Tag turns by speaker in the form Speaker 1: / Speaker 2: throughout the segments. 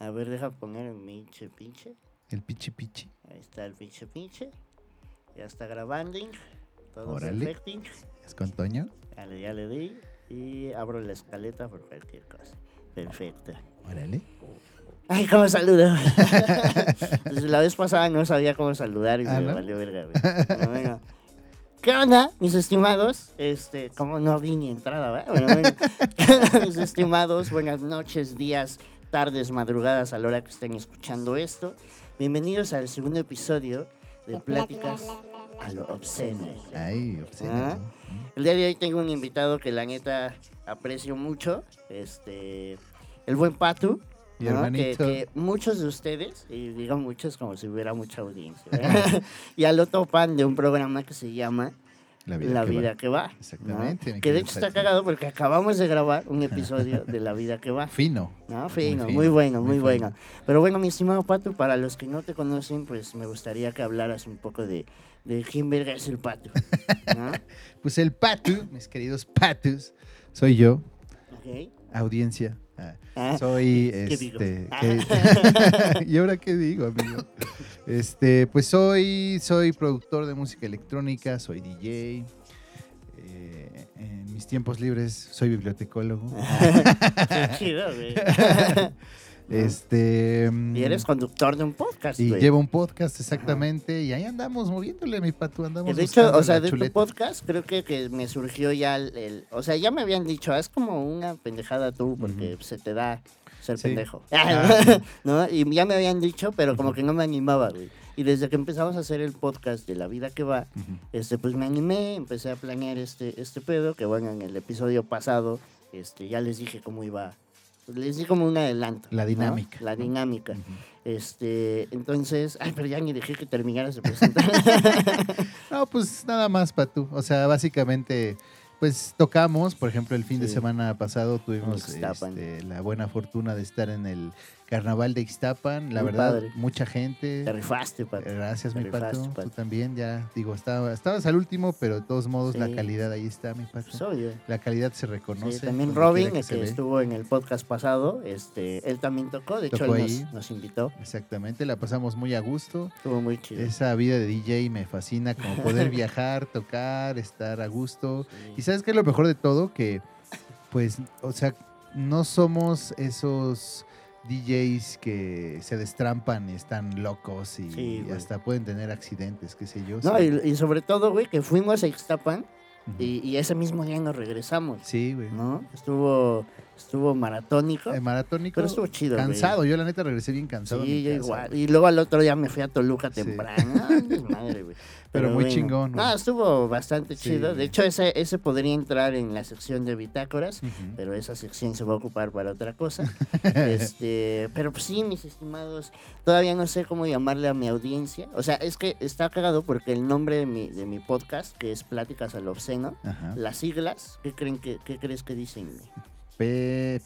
Speaker 1: A ver, deja poner el pinche pinche.
Speaker 2: El pichi pichi.
Speaker 1: Ahí está el pinche pinche. Ya está grabando. Todo
Speaker 2: Órale.
Speaker 1: perfecto.
Speaker 2: ¿Es con Toño?
Speaker 1: Ya le, ya le di. Y abro la escaleta por cualquier cosa. Perfecto.
Speaker 2: Órale.
Speaker 1: Ay, ¿cómo saludo? La vez pasada no sabía cómo saludar y
Speaker 2: Ah,
Speaker 1: me
Speaker 2: ¿no?
Speaker 1: valió verga. Pero bueno. ¿Qué onda, mis estimados? Este, como no vi ni entrada, ¿verdad? Bueno, bueno. ¿Qué onda, mis estimados? Buenas noches, días, tardes, madrugadas a la hora que estén escuchando esto. Bienvenidos al segundo episodio de Pláticas a lo obsceno.
Speaker 2: Ay, obsceno.
Speaker 1: Ah. El día de hoy tengo un invitado que la neta aprecio mucho, este, el buen Patu. ¿no? Que,
Speaker 2: hermanito.
Speaker 1: que muchos de ustedes, y digo muchos como si hubiera mucha audiencia, ¿verdad? ya lo topan de un programa que se llama
Speaker 2: La
Speaker 1: La
Speaker 2: que
Speaker 1: vida
Speaker 2: va.
Speaker 1: que va. ¿no?
Speaker 2: Exactamente,
Speaker 1: Que de hecho está cagado porque acabamos de grabar un episodio de La vida que va.
Speaker 2: Fino.
Speaker 1: ¿no? Fino, muy,
Speaker 2: fino,
Speaker 1: bueno,
Speaker 2: muy
Speaker 1: muy, bueno. Pero bueno, mi estimado Pato, para los que no te conocen, pues me gustaría que hablaras un poco de, de quién verga es el Pato. ¿no?
Speaker 2: Pues el Patu, mis queridos Patus, soy yo,
Speaker 1: Ok.
Speaker 2: audiencia. Ah,
Speaker 1: Ah,
Speaker 2: soy este.
Speaker 1: Ah.
Speaker 2: ¿qué- ¿Y ahora qué digo, amigo? Este, pues soy, soy productor de música electrónica, soy DJ. eh, en mis tiempos libres soy bibliotecólogo.
Speaker 1: Qué chido, güey.
Speaker 2: Este.
Speaker 1: Y eres conductor de un podcast,
Speaker 2: Y
Speaker 1: güey.
Speaker 2: llevo un podcast exactamente y ahí andamos moviéndole, mi patu, andamos
Speaker 1: de hecho, o sea, de tu podcast creo que, que me surgió ya el, el- O sea, ya me habían dicho, es como una pendejada tú porque se te da ser
Speaker 2: Sí.
Speaker 1: pendejo.
Speaker 2: Ah.
Speaker 1: ¿No? Y ya me habían dicho, pero como que no me animaba, güey. Y desde que empezamos a hacer el podcast de La Vida que Va, este, pues me animé, empecé a planear este, este pedo, que bueno, en el episodio pasado, este, ya les dije cómo iba, les di como un adelanto.
Speaker 2: La
Speaker 1: ¿no?
Speaker 2: dinámica,
Speaker 1: La dinámica. Este, entonces, ay, pero ya ni dejé que terminaras de presentar.
Speaker 2: No, pues nada más, Patu. O sea, básicamente, pues tocamos, por ejemplo, el fin de semana pasado tuvimos este, la buena fortuna de estar en el carnaval de Ixtapan. La
Speaker 1: Muy
Speaker 2: verdad,
Speaker 1: padre.
Speaker 2: mucha gente.
Speaker 1: Te rifaste, Pato.
Speaker 2: Gracias,
Speaker 1: Te
Speaker 2: mi
Speaker 1: rifaste,
Speaker 2: Pato.
Speaker 1: Pato.
Speaker 2: Tú también, ya digo, estaba, estabas al último, pero de todos modos la calidad ahí está, mi Pato.
Speaker 1: Pues, obvio.
Speaker 2: La calidad se
Speaker 1: Sí,
Speaker 2: reconoce.
Speaker 1: también Robin, que
Speaker 2: ve.
Speaker 1: estuvo en el podcast pasado, este, él también tocó, de hecho él nos invitó,
Speaker 2: Exactamente, la pasamos muy a gusto.
Speaker 1: estuvo muy chido.
Speaker 2: Esa vida de DJ me fascina, como poder viajar, tocar, estar a gusto. Y sabes qué es lo mejor de todo, que pues, o sea, no somos esos DJs que se destrampan y están locos y
Speaker 1: Sí,
Speaker 2: hasta pueden tener accidentes, qué sé yo.
Speaker 1: No,
Speaker 2: sí.
Speaker 1: y, y sobre todo, güey, que fuimos a Ixtapan y, y ese mismo día nos regresamos,
Speaker 2: Sí, güey.
Speaker 1: ¿no? Estuvo, estuvo maratónico,
Speaker 2: El maratónico.
Speaker 1: pero estuvo chido, güey.
Speaker 2: Cansado, yo la neta regresé bien cansado.
Speaker 1: Sí, yo
Speaker 2: casa,
Speaker 1: igual.
Speaker 2: güey.
Speaker 1: Y luego al otro día me fui a Toluca
Speaker 2: Sí.
Speaker 1: temprano. Ay, desmadre, güey.
Speaker 2: Pero muy chingón, güey.
Speaker 1: No, estuvo bastante
Speaker 2: Sí.
Speaker 1: chido. De hecho, ese, ese podría entrar en la sección de bitácoras, pero esa sección se va a ocupar para otra cosa. este, pero pues sí, mis estimados, todavía no sé cómo llamarle a mi audiencia. O sea, es que está cagado porque el nombre de mi, de mi podcast, que es Pláticas al Obsceno,
Speaker 2: Ajá.
Speaker 1: las siglas, ¿qué, creen que, qué crees que dicen? güey?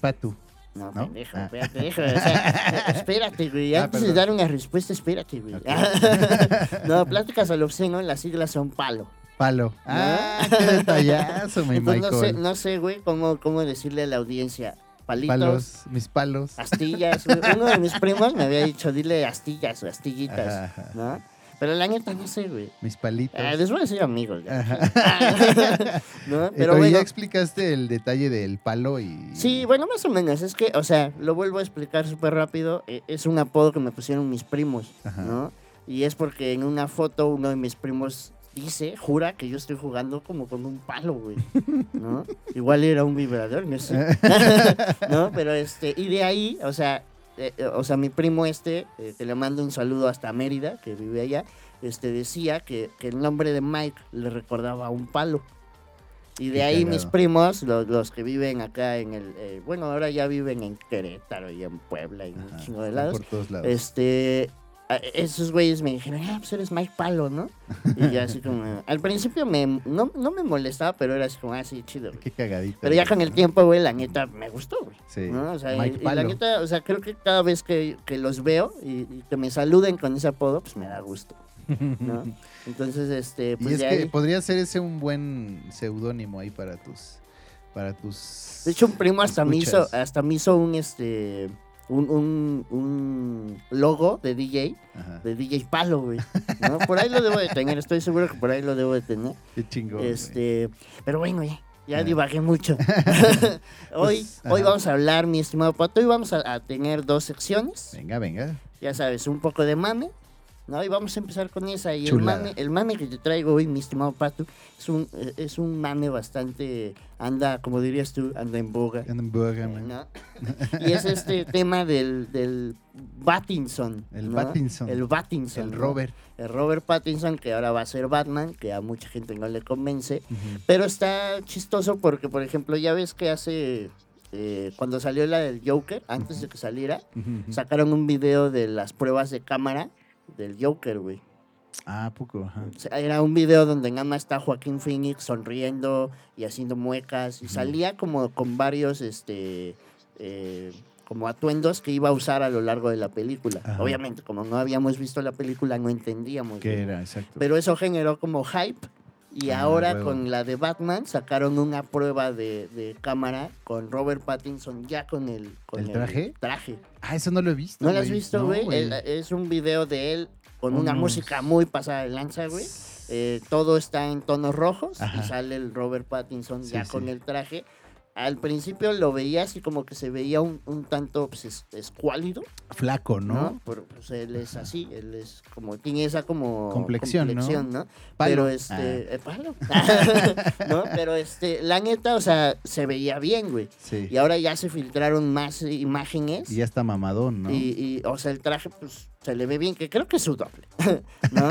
Speaker 1: No,
Speaker 2: ¿No?
Speaker 1: pendejo,
Speaker 2: Ah.
Speaker 1: o sea, espérate, güey.
Speaker 2: Ah,
Speaker 1: Antes de dar una respuesta, espérate, güey. No, pláticas al obsceno, las siglas son palo.
Speaker 2: Palo. Ah, qué detallazo, mi
Speaker 1: Entonces, no sé,
Speaker 2: Michael.
Speaker 1: no sé, güey, cómo, cómo decirle a la audiencia. Palitos,
Speaker 2: Palos, mis palos.
Speaker 1: astillas. güey. Uno de mis primos me había dicho, dile astillas o astillitas,
Speaker 2: ajá.
Speaker 1: ¿no? Pero la neta no sé, güey.
Speaker 2: Mis palitos.
Speaker 1: Ah, les voy a decir amigos. ¿no?
Speaker 2: Eh,
Speaker 1: Pero bueno.
Speaker 2: ya explicaste el detalle del palo y.
Speaker 1: Sí, bueno, más o menos. Es que, o sea, lo vuelvo a explicar súper rápido. eh, Es un apodo que me pusieron mis primos,
Speaker 2: Ajá.
Speaker 1: ¿no? Y es porque en una foto uno de mis primos dice, jura que yo estoy jugando como con un palo, güey, ¿no? Igual era un vibrador, no sé. ¿No? Pero este, y de ahí, o sea, eh, eh, o sea, mi primo este, eh, que le mando un saludo hasta Mérida, que vive allá, este, decía que, que el nombre de Mike le recordaba a un palo. Y de ahí mis primos, los, los que viven acá en el, eh, bueno, ahora ya viven en Querétaro y en Puebla y un
Speaker 2: Ajá,
Speaker 1: chingo de lados.
Speaker 2: Por todos lados.
Speaker 1: Este, esos güeyes me dijeron, ah, pues eres Mike Palo, ¿no? Y ya así como, al principio me, no, no me molestaba, pero era así como, ah, sí, chido. güey".
Speaker 2: Qué cagadito.
Speaker 1: Pero ya con el tiempo, güey, la neta me gustó, güey.
Speaker 2: Sí.
Speaker 1: ¿no? O sea,
Speaker 2: Mike
Speaker 1: y- y la neta, o sea, creo que cada vez que, que los veo y, y que me saluden con ese apodo, pues me da gusto, ¿no? Entonces, este,
Speaker 2: y
Speaker 1: pues
Speaker 2: es
Speaker 1: de
Speaker 2: que
Speaker 1: ahí-
Speaker 2: podría ser ese un buen seudónimo ahí para tus. Para tus.
Speaker 1: De hecho, un primo hasta me hizo, hasta me hizo un, este, un, un, un logo de DJ,
Speaker 2: Ajá.
Speaker 1: de DJ Palo, güey. ¿no? Por ahí lo debo de tener, estoy seguro que por ahí lo debo de tener.
Speaker 2: Qué chingón. güey.
Speaker 1: Este, pero bueno, ya, ya
Speaker 2: Ah.
Speaker 1: divagué mucho. hoy,
Speaker 2: Pues,
Speaker 1: hoy vamos a hablar, mi estimado Pato, hoy vamos a, a tener dos secciones.
Speaker 2: Venga, venga.
Speaker 1: Ya sabes, un poco de mame. ¿No? Y vamos a empezar con esa. Y el mame, el mame que te traigo hoy, mi estimado Pato, es un, eh, es un mame bastante, anda, como dirías tú, anda en boga.
Speaker 2: Hamburger, man.
Speaker 1: ¿no? y es este tema del, del Pattinson.
Speaker 2: El
Speaker 1: ¿no?
Speaker 2: Pattinson.
Speaker 1: El Pattinson.
Speaker 2: El
Speaker 1: ¿no?
Speaker 2: Robert.
Speaker 1: El Robert Pattinson, que ahora va a ser Batman, que a mucha gente no le convence. Pero está chistoso porque, por ejemplo, ya ves que hace. eh, cuando salió la del Joker, antes de que saliera, sacaron un video de las pruebas de cámara del Joker, güey.
Speaker 2: Ah, poco, ajá.
Speaker 1: O sea, Era un video donde nada más está Joaquín Phoenix sonriendo y haciendo muecas. Y salía como con varios, este, eh, como atuendos que iba a usar a lo largo de la película.
Speaker 2: Ajá.
Speaker 1: Obviamente, como no habíamos visto la película, no entendíamos.
Speaker 2: ¿Qué era? Exacto.
Speaker 1: Pero eso generó como hype. Y
Speaker 2: Ah,
Speaker 1: ahora
Speaker 2: huevo.
Speaker 1: con la de Batman sacaron una prueba de, de cámara con Robert Pattinson ya con el, con
Speaker 2: ¿El traje?
Speaker 1: traje.
Speaker 2: Ah, eso no lo he visto.
Speaker 1: ¿No lo has visto, güey? Es un video de él con una música muy pasada de lanza, güey. Eh, todo está en tonos rojos
Speaker 2: Ajá.
Speaker 1: y sale el Robert Pattinson
Speaker 2: Sí,
Speaker 1: ya
Speaker 2: sí.
Speaker 1: con el traje. Al principio lo veía así como que se veía un, un tanto pues, es- escuálido,
Speaker 2: Flaco,
Speaker 1: ¿no?
Speaker 2: ¿no?
Speaker 1: Por- pues él es así, él es como, tiene esa como
Speaker 2: Complexión, ¿no?
Speaker 1: Pero este, eh, palo. ¿no? Pero este, la neta, o sea, se veía bien, güey.
Speaker 2: Sí.
Speaker 1: Y ahora ya se filtraron más imágenes.
Speaker 2: Y ya está mamadón, ¿no?
Speaker 1: Y, y, o sea, el traje, pues, se le ve bien, que creo que es su doble, ¿no?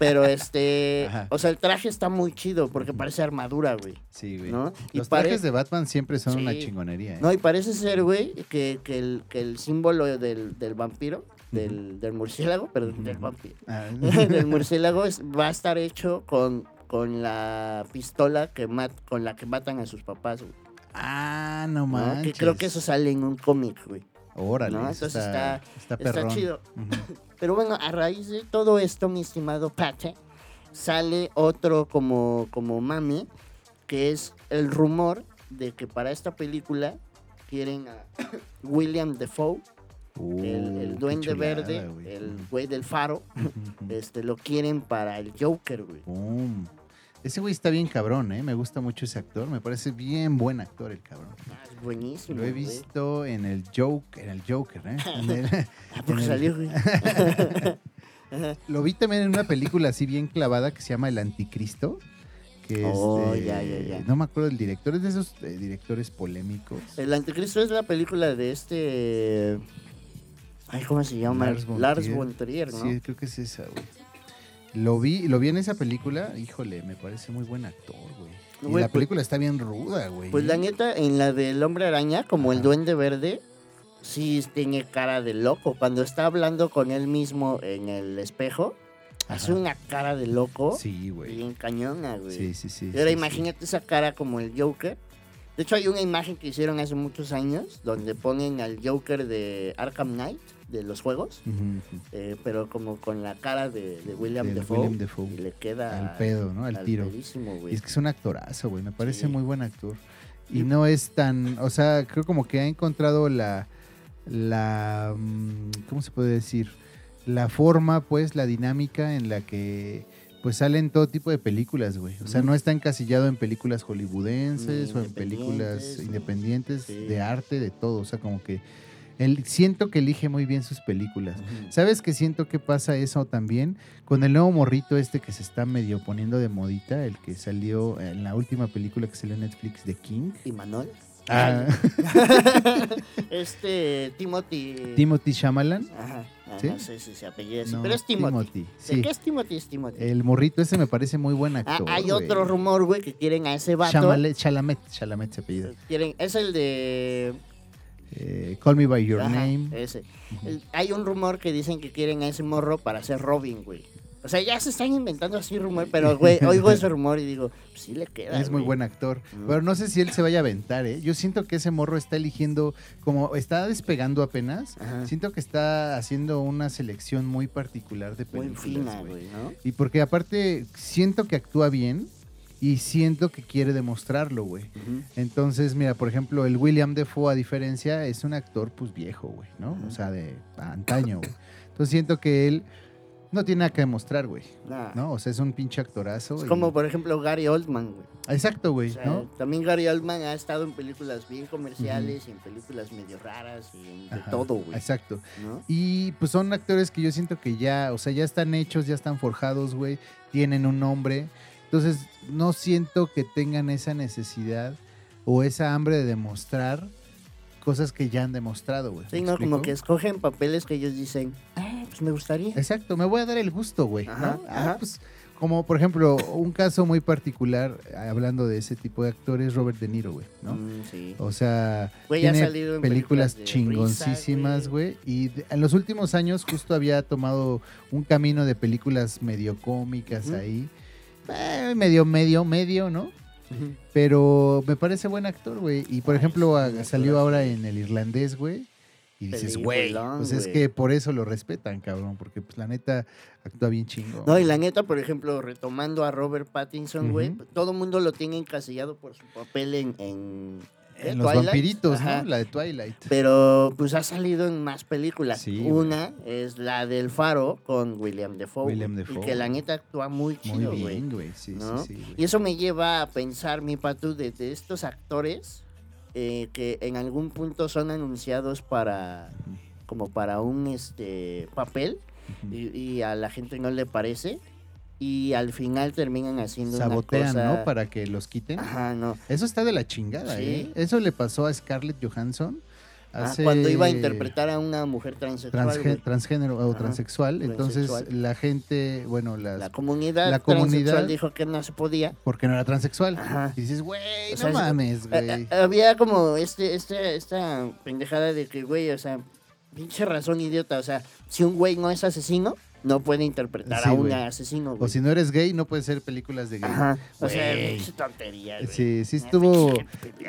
Speaker 1: Pero este,
Speaker 2: Ajá.
Speaker 1: o sea, el traje está muy chido porque parece armadura, güey.
Speaker 2: Sí, güey.
Speaker 1: ¿no?
Speaker 2: Los trajes de Batman siempre son una chingonería, ¿eh?
Speaker 1: No, y parece ser, güey, que, que, el, que el símbolo del, del vampiro, del, del murciélago, perdón, del vampiro,
Speaker 2: Ah,
Speaker 1: del murciélago es- va a estar hecho con, con la pistola que mat, con la que matan a sus papás, güey.
Speaker 2: ah, no
Speaker 1: ¿no?
Speaker 2: manches.
Speaker 1: Que creo que eso sale en un cómic, güey.
Speaker 2: Órale,
Speaker 1: ¿no? Entonces
Speaker 2: está, está,
Speaker 1: Está
Speaker 2: perrón.
Speaker 1: chido. Pero bueno, a raíz de todo esto, mi estimado Pate, sale otro como, como mami, que es el rumor de que para esta película quieren a William Defoe, el, el
Speaker 2: Uh,
Speaker 1: duende
Speaker 2: chulada,
Speaker 1: verde, el güey del faro, este, lo quieren para el Joker, güey.
Speaker 2: Ese güey está bien cabrón, ¿eh? Me gusta mucho ese actor. Me parece bien buen actor el cabrón.
Speaker 1: Ah, es buenísimo.
Speaker 2: Lo he
Speaker 1: güey.
Speaker 2: visto en el Joker, en el Joker, ¿eh? En el-
Speaker 1: Ah, porque
Speaker 2: en el-
Speaker 1: salió, güey.
Speaker 2: Lo vi también en una película así bien clavada que se llama El Anticristo. Que es
Speaker 1: Oh,
Speaker 2: de-
Speaker 1: ya, ya, ya.
Speaker 2: No me acuerdo del director, es de esos eh, directores polémicos.
Speaker 1: El Anticristo es la película de este... Ay, ¿cómo se llama?
Speaker 2: Lars von
Speaker 1: Lars von Trier, ¿no?
Speaker 2: Sí, creo que es esa, güey. Lo vi, lo vi en esa película, híjole, me parece muy buen actor, güey. Y la
Speaker 1: pues-
Speaker 2: película está bien ruda, güey.
Speaker 1: Pues la neta, en la del hombre araña, como el
Speaker 2: Ajá.
Speaker 1: duende verde, sí tiene cara de loco. Cuando está hablando con él mismo en el espejo, hace una cara de loco
Speaker 2: Sí, güey.
Speaker 1: bien cañona, güey.
Speaker 2: Sí, sí, sí. Sí,
Speaker 1: imagínate esa cara como el Joker. De hecho, hay una imagen que hicieron hace muchos años donde ponen al Joker de Arkham Knight, de los juegos, eh, pero como con la cara de, de William Defoe.
Speaker 2: William.
Speaker 1: Y le queda
Speaker 2: Al pedo, ¿no? Al tiro. Y es que es un actorazo, güey. Me parece
Speaker 1: Sí.
Speaker 2: muy buen actor. Y no es tan. O sea, creo como que ha encontrado la. La. mm, ¿Cómo se puede decir? La forma, pues, la dinámica en la que. Pues salen todo tipo de películas, güey. O sea, no está encasillado en películas hollywoodenses o en películas
Speaker 1: independientes,
Speaker 2: independientes
Speaker 1: sí.
Speaker 2: de arte, de todo. O sea, como que. Él, siento que elige muy bien sus películas. ¿Sabes que siento que pasa eso también? Con el nuevo morrito este que se está medio poniendo de modita, el que salió en la última película que salió en Netflix de King.
Speaker 1: ¿Y Manol?
Speaker 2: Ah,
Speaker 1: este Timothy.
Speaker 2: Timothy Shyamalan.
Speaker 1: Ajá, ajá,
Speaker 2: ¿Sí?
Speaker 1: no sé si se apellida así,
Speaker 2: No,
Speaker 1: pero es Timothy.
Speaker 2: Timothy,
Speaker 1: ¿De
Speaker 2: sí.
Speaker 1: qué es Timothy? Es Timothy.
Speaker 2: El morrito ese me parece muy buen
Speaker 1: Ah,
Speaker 2: actor.
Speaker 1: hay
Speaker 2: güey.
Speaker 1: otro rumor, güey, que quieren a ese vato.
Speaker 2: Chalamet, Chalamet, Chalamet se apellida.
Speaker 1: Quieren, es el de.
Speaker 2: Eh, Call Me By Your
Speaker 1: ajá,
Speaker 2: Name.
Speaker 1: Ese. Hay un rumor que dicen que quieren a ese morro para ser Robin, güey. O sea, ya se están inventando así rumor, pero, güey, oigo ese rumor y digo, pues sí le queda.
Speaker 2: Es muy buen actor.
Speaker 1: Mm.
Speaker 2: Pero no sé si él se vaya a aventar, ¿eh? Yo siento que ese morro está eligiendo, como está despegando apenas,
Speaker 1: Ajá.
Speaker 2: siento que está haciendo una selección muy particular de
Speaker 1: Muy
Speaker 2: películas.
Speaker 1: fina,
Speaker 2: güey.
Speaker 1: güey, ¿no?
Speaker 2: Y porque aparte siento que actúa bien y siento que quiere demostrarlo, güey. Entonces, mira, por ejemplo, el William Defoe, a diferencia, es un actor, pues, viejo, güey, ¿no? O sea, de antaño, güey. Entonces siento que él no tiene nada que demostrar, güey,
Speaker 1: Nah.
Speaker 2: ¿no? O sea, es un pinche actorazo.
Speaker 1: Es
Speaker 2: y-
Speaker 1: como, por ejemplo, Gary Oldman, güey.
Speaker 2: Exacto,
Speaker 1: O
Speaker 2: güey,
Speaker 1: sea,
Speaker 2: ¿no?
Speaker 1: También Gary Oldman ha estado en películas bien comerciales y en películas medio raras y en de todo, güey.
Speaker 2: Exacto.
Speaker 1: ¿no?
Speaker 2: Y pues son actores que yo siento que ya, o sea, ya están hechos, ya están forjados, güey, tienen un nombre. Entonces, no siento que tengan esa necesidad o esa hambre de demostrar cosas que ya han demostrado, güey.
Speaker 1: Sí,
Speaker 2: ¿Me
Speaker 1: no, como que escogen papeles que ellos dicen, ah, pues me gustaría.
Speaker 2: Exacto, me voy a dar el gusto, güey.
Speaker 1: Ajá,
Speaker 2: ¿no? Ah, pues, como por ejemplo, un caso muy particular, hablando de ese tipo de actores, Robert De Niro, güey, ¿no?
Speaker 1: Mm, sí.
Speaker 2: O sea,
Speaker 1: Güey, ha
Speaker 2: tiene
Speaker 1: salido en
Speaker 2: películas,
Speaker 1: películas
Speaker 2: chingoncísimas, güey. Y en los últimos años justo había tomado un camino de películas medio cómicas ahí. Eh, medio, medio, medio, ¿no? Pero me parece buen actor, güey. Y por
Speaker 1: Ay,
Speaker 2: ejemplo,
Speaker 1: sí,
Speaker 2: a-
Speaker 1: me
Speaker 2: salió ahora en el irlandés, güey. Y dices, güey, pues es que por eso lo respetan, cabrón. Porque pues la neta actúa bien chingo.
Speaker 1: No, y la neta, por ejemplo, retomando a Robert Pattinson, güey, todo el mundo lo tiene encasillado por su papel en... En
Speaker 2: los
Speaker 1: Twilight.
Speaker 2: vampiritos,
Speaker 1: Ajá.
Speaker 2: ¿no? La de Twilight.
Speaker 1: Pero pues ha salido en más películas.
Speaker 2: Sí, güey.
Speaker 1: Una es la del Faro con William Defoe.
Speaker 2: William.
Speaker 1: Y que la neta actúa muy
Speaker 2: Muy
Speaker 1: chido, güey.
Speaker 2: bien, güey. Sí,
Speaker 1: ¿no?
Speaker 2: sí, güey.
Speaker 1: Y eso me lleva a pensar, mi patu, de, de estos actores eh, que en algún punto son anunciados para como para un este papel y a la gente no le parece y al final terminan haciendo
Speaker 2: Sabotean,
Speaker 1: una cosa...
Speaker 2: ¿no? Para que los quiten.
Speaker 1: Ajá, no.
Speaker 2: Eso está de la chingada,
Speaker 1: Sí.
Speaker 2: ¿eh? Eso le pasó a Scarlett Johansson.
Speaker 1: Ah,
Speaker 2: hace-
Speaker 1: cuando iba a interpretar a una mujer transexual,
Speaker 2: transgénero o
Speaker 1: Ajá,
Speaker 2: transexual. Entonces
Speaker 1: transexual.
Speaker 2: la gente, bueno, las,
Speaker 1: la comunidad
Speaker 2: la comunidad-
Speaker 1: dijo que no se podía.
Speaker 2: porque no era transexual.
Speaker 1: Ajá.
Speaker 2: Y dices, güey, no
Speaker 1: sea,
Speaker 2: mames,
Speaker 1: Eh,
Speaker 2: güey.
Speaker 1: eh, había como este, este, esta pendejada de que, güey, o sea, pinche razón idiota. O sea, si un güey no es asesino, no puede interpretar
Speaker 2: Sí,
Speaker 1: a un
Speaker 2: güey.
Speaker 1: asesino,
Speaker 2: o
Speaker 1: güey.
Speaker 2: si no eres gay, no puedes ser películas de gay.
Speaker 1: Ajá. O sea,
Speaker 2: Güey.
Speaker 1: pinche tontería, güey.
Speaker 2: Sí, sí estuvo-.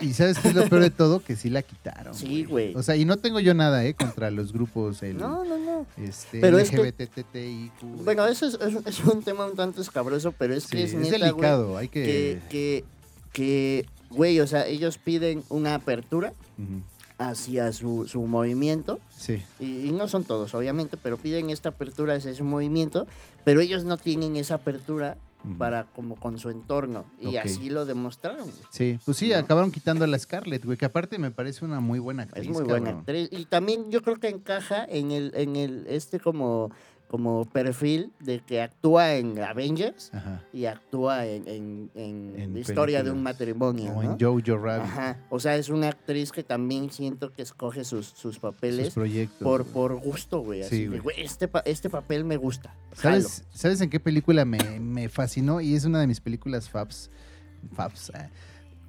Speaker 2: Y sabes qué es lo peor de todo, que sí la quitaron.
Speaker 1: Sí, güey.
Speaker 2: O sea, y no tengo yo nada, ¿eh? Contra los grupos, el,
Speaker 1: No, no, no.
Speaker 2: este,
Speaker 1: Pero es que-
Speaker 2: LGBTTIQ.
Speaker 1: Bueno, eso es, es- es un tema un tanto escabroso, pero es que
Speaker 2: Sí,
Speaker 1: es,
Speaker 2: es
Speaker 1: neta, güey,
Speaker 2: delicado, hay que...
Speaker 1: que, que, que, güey, o sea, ellos piden una apertura
Speaker 2: Ujú,
Speaker 1: hacia su, su movimiento.
Speaker 2: Sí.
Speaker 1: Y, y no son todos, obviamente, pero piden esta apertura hacia ese movimiento, pero ellos no tienen esa apertura para como con su entorno. Y así lo demostraron.
Speaker 2: Sí, pues sí,
Speaker 1: ¿no?
Speaker 2: acabaron quitando a la Scarlett, güey, que aparte me parece una muy buena actriz.
Speaker 1: Es muy buena
Speaker 2: cabrón.
Speaker 1: actriz. Y también yo creo que encaja en el, en el, este como, como perfil de que actúa en Avengers
Speaker 2: Ajá.
Speaker 1: y actúa en, en, en
Speaker 2: En
Speaker 1: la historia de un matrimonio.
Speaker 2: O
Speaker 1: ¿no?
Speaker 2: en Jojo Rabbit,
Speaker 1: Ajá. O sea, es una actriz que también siento que escoge sus, sus
Speaker 2: sus
Speaker 1: papeles
Speaker 2: proyectos.
Speaker 1: por,
Speaker 2: güey.
Speaker 1: por gusto, güey. Así
Speaker 2: Sí, güey.
Speaker 1: güey, este, este papel me gusta. jalo".
Speaker 2: ¿Sabes, ¿Sabes en qué película me, me fascinó? Y es una de mis películas Fabs, Fabs ah,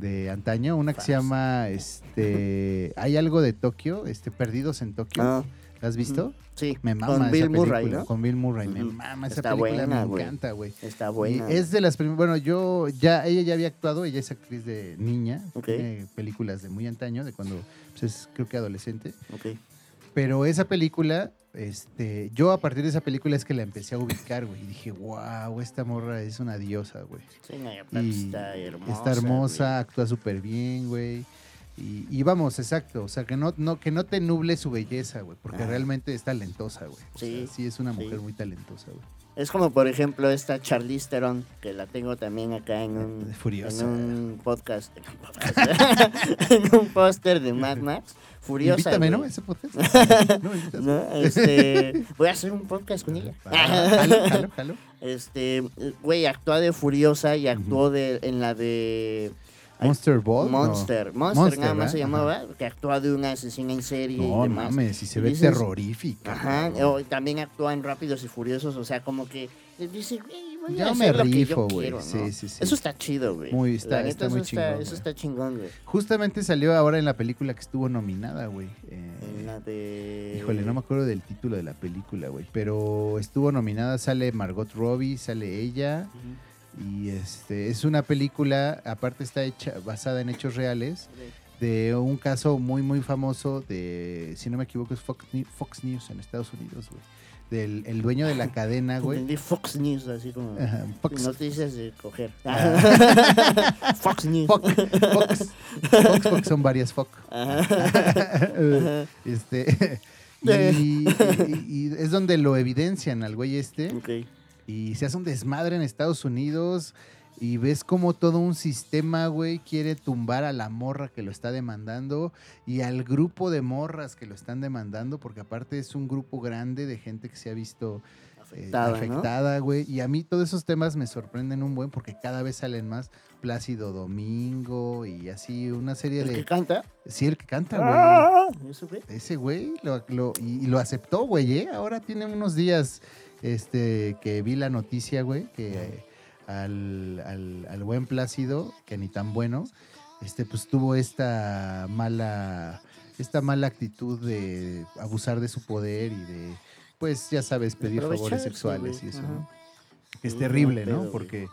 Speaker 2: de antaño, una que se llama, este, hay algo de Tokio, este, Perdidos en Tokio.
Speaker 1: Ah,
Speaker 2: ¿La has visto?
Speaker 1: Sí,
Speaker 2: Me mama
Speaker 1: con
Speaker 2: esa
Speaker 1: Bill Murray,
Speaker 2: película,
Speaker 1: ¿no?
Speaker 2: Con Bill Murray, me mama esa
Speaker 1: Está
Speaker 2: película,
Speaker 1: buena,
Speaker 2: me encanta, güey.
Speaker 1: Está
Speaker 2: Y
Speaker 1: buena.
Speaker 2: es de las primeras, bueno, yo ya, ella ya había actuado, ella es actriz de niña, tiene películas de muy antaño, de cuando, pues es creo que adolescente,
Speaker 1: Ok.
Speaker 2: pero esa película, este, yo a partir de esa película es que la empecé a ubicar, güey, y dije, wow, esta morra es una diosa, güey.
Speaker 1: Sí, no, y está hermosa.
Speaker 2: Está hermosa, actúa súper bien, güey. Y, y vamos, exacto, o sea, que no, no, que no te nuble su belleza, güey, porque
Speaker 1: Ajá.
Speaker 2: realmente es talentosa, güey. O
Speaker 1: Sí,
Speaker 2: sea, sí es una
Speaker 1: sí.
Speaker 2: mujer muy talentosa, güey.
Speaker 1: Es como, por ejemplo, esta Charlize Theron, que la tengo también acá en un,
Speaker 2: Furiosa.
Speaker 1: en un podcast. En un, póster de Mad Max. Furiosa.
Speaker 2: Invítame, ¿no? Ese podcast. No, me.
Speaker 1: Este, voy a hacer un podcast con ella.
Speaker 2: Ah, Jalo, jalo, jalo.
Speaker 1: Este, güey, actúa de Furiosa y actuó de, en la de
Speaker 2: Monster Ball. no.
Speaker 1: Monster. Monster,
Speaker 2: Monster,
Speaker 1: nada más se
Speaker 2: ¿verdad?
Speaker 1: llamaba, que actúa de una asesina en serie y
Speaker 2: No,
Speaker 1: demás.
Speaker 2: mames, si se
Speaker 1: Y
Speaker 2: ve
Speaker 1: dices-
Speaker 2: terrorífica.
Speaker 1: Ajá, o también actúa en Rápidos y Furiosos, o sea, como que eh, dice, güey, voy a
Speaker 2: Yo
Speaker 1: hacer
Speaker 2: me
Speaker 1: lo
Speaker 2: rifo, güey.
Speaker 1: ¿no?
Speaker 2: Sí, sí, sí.
Speaker 1: Eso está chido, güey.
Speaker 2: Muy- está-
Speaker 1: neta,
Speaker 2: está muy
Speaker 1: está,
Speaker 2: chingón,
Speaker 1: Eso está chingón, güey.
Speaker 2: Justamente salió ahora en la película que estuvo nominada, güey. Eh,
Speaker 1: En la de...
Speaker 2: Híjole, no me acuerdo del título de la película, güey. Pero estuvo nominada, sale Margot Robbie, sale ella.
Speaker 1: Ujú.
Speaker 2: Y este es una película, aparte está hecha basada en hechos reales. de un caso muy, muy famoso de, si no me equivoco, es Fox, News en Estados Unidos, güey. Del el dueño de la cadena, güey.
Speaker 1: Entendí Fox News, así como
Speaker 2: Ajá, Fox,
Speaker 1: noticias de coger.
Speaker 2: Ah.
Speaker 1: Fox News.
Speaker 2: Fox, Fox, Fox, Fox, son varias Fox.
Speaker 1: Ajá. Ajá.
Speaker 2: este, y, y- y es donde lo evidencian al güey este.
Speaker 1: Ok.
Speaker 2: Y se hace un desmadre en Estados Unidos. Y ves como todo un sistema, güey, quiere tumbar a la morra que lo está demandando y al grupo de morras que lo están demandando, porque aparte es un grupo grande de gente que se ha visto eh,
Speaker 1: Afectada, ¿no?
Speaker 2: afectada, güey. Y a mí todos esos temas me sorprenden un buen porque cada vez salen más. Plácido Domingo y así una serie
Speaker 1: El
Speaker 2: de...
Speaker 1: que canta.
Speaker 2: Sí, el que canta, güey.
Speaker 1: Ah, ¿Eso qué?
Speaker 2: Ese güey lo, lo- y, y lo aceptó, güey, ¿eh? Ahora tiene unos días este, que vi la noticia, güey, que eh, al, al- al buen Plácido, que ni tan bueno, este, pues tuvo esta mala, esta mala actitud de abusar de su poder y de, pues, ya sabes, pedir favores sexuales y eso. ¿no? Es terrible, ¿no? Porque,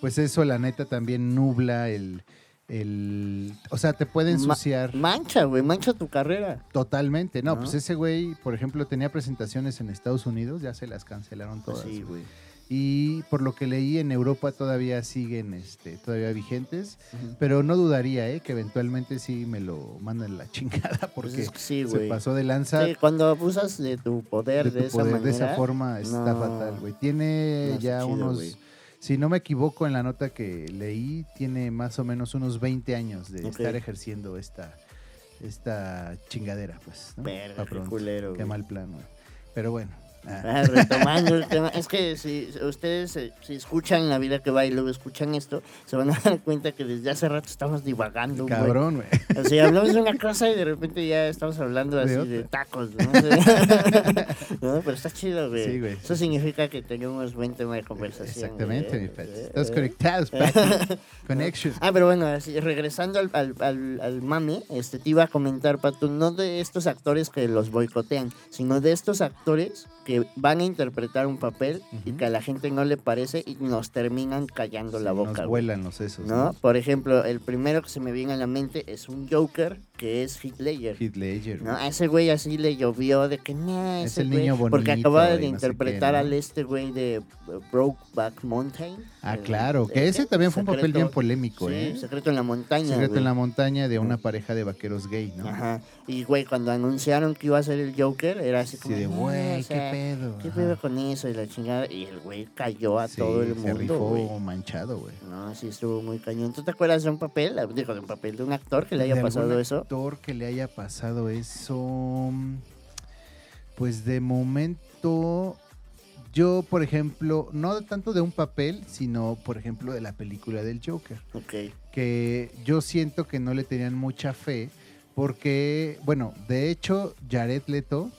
Speaker 2: pues eso, la neta, también nubla el... el o sea, te puede
Speaker 1: Ma-
Speaker 2: ensuciar.
Speaker 1: Mancha, güey, mancha tu carrera.
Speaker 2: Totalmente, no,
Speaker 1: ¿No?
Speaker 2: pues ese güey, por ejemplo, tenía presentaciones en Estados Unidos, ya se las cancelaron todas.
Speaker 1: Sí, güey.
Speaker 2: Y por lo que leí en Europa todavía siguen este, todavía vigentes, pero no dudaría eh, que eventualmente sí me lo mandan la chingada
Speaker 1: Pues
Speaker 2: porque
Speaker 1: es que sí,
Speaker 2: se pasó de lanza
Speaker 1: Sí, cuando abusas de tu poder
Speaker 2: de,
Speaker 1: esa manera.
Speaker 2: de esa forma está
Speaker 1: no,
Speaker 2: fatal, güey. Tiene
Speaker 1: no
Speaker 2: ya
Speaker 1: chido,
Speaker 2: unos. Si no me equivoco en la nota que leí, tiene más o menos unos 20 años de estar ejerciendo esta, esta chingadera, pues. ¿no?
Speaker 1: Verga, qué culero,
Speaker 2: Qué mal plan, güey. Pero bueno. Ah,
Speaker 1: retomando el tema, es que si ustedes eh, si escuchan la vida que va y luego escuchan esto, se van a dar cuenta que desde hace rato estamos divagando,
Speaker 2: cabrón, güey.
Speaker 1: O sea, hablamos de una cosa y de repente ya estamos hablando así
Speaker 2: De
Speaker 1: tacos, ¿no? No, Pero está chido, güey.
Speaker 2: Sí, güey.
Speaker 1: Eso significa que tenemos buen tema de conversación.
Speaker 2: Exactamente, mi.
Speaker 1: Eh,
Speaker 2: Estás
Speaker 1: eh.
Speaker 2: conectados. Connection.
Speaker 1: Ah, pero bueno, así, regresando al, al, al, al mame, este, te iba a comentar, Pato, no de estos actores que los boicotean, sino de estos actores que van a interpretar un papel y que a la gente no le parece y nos terminan callando la
Speaker 2: Sí,
Speaker 1: boca.
Speaker 2: Nos vuelan los sesos.
Speaker 1: ¿No?
Speaker 2: ¿no?
Speaker 1: Por ejemplo, el primero que se me viene a la mente es un Joker que es Heath Ledger.
Speaker 2: Heath Ledger.
Speaker 1: ¿no? A ese güey así le llovió de que no,
Speaker 2: Es el
Speaker 1: güey",
Speaker 2: niño
Speaker 1: Porque
Speaker 2: bonito
Speaker 1: acaba de
Speaker 2: y no sé qué,
Speaker 1: interpretar al este güey de uh, Brokeback Mountain.
Speaker 2: Ah,
Speaker 1: el-
Speaker 2: claro. Que ese también fue un papel bien polémico,
Speaker 1: sí,
Speaker 2: ¿eh?
Speaker 1: Secreto en la montaña.
Speaker 2: Secreto
Speaker 1: güey.
Speaker 2: en la montaña de una pareja de vaqueros gay, ¿no?
Speaker 1: Ajá. Y güey, cuando anunciaron que iba a ser el Joker, era así
Speaker 2: Sí,
Speaker 1: como.
Speaker 2: de
Speaker 1: "No,
Speaker 2: güey,
Speaker 1: o sea,
Speaker 2: pedo.
Speaker 1: ¿Qué pedo con eso? Y la chingada. Y el güey cayó a
Speaker 2: Sí,
Speaker 1: todo el
Speaker 2: se
Speaker 1: mundo.
Speaker 2: rifó
Speaker 1: güey.
Speaker 2: manchado, güey.
Speaker 1: No, sí estuvo muy cañón. ¿Tú te acuerdas de un papel? Digo, de un papel de un actor que le haya
Speaker 2: ¿De
Speaker 1: pasado
Speaker 2: algún
Speaker 1: eso.
Speaker 2: actor que le haya pasado eso? Pues de momento, yo, por ejemplo, no tanto de un papel, sino, por ejemplo, de la película del Joker.
Speaker 1: Ok.
Speaker 2: Que yo siento que no le tenían mucha fe, porque, bueno, de hecho, Jared Leto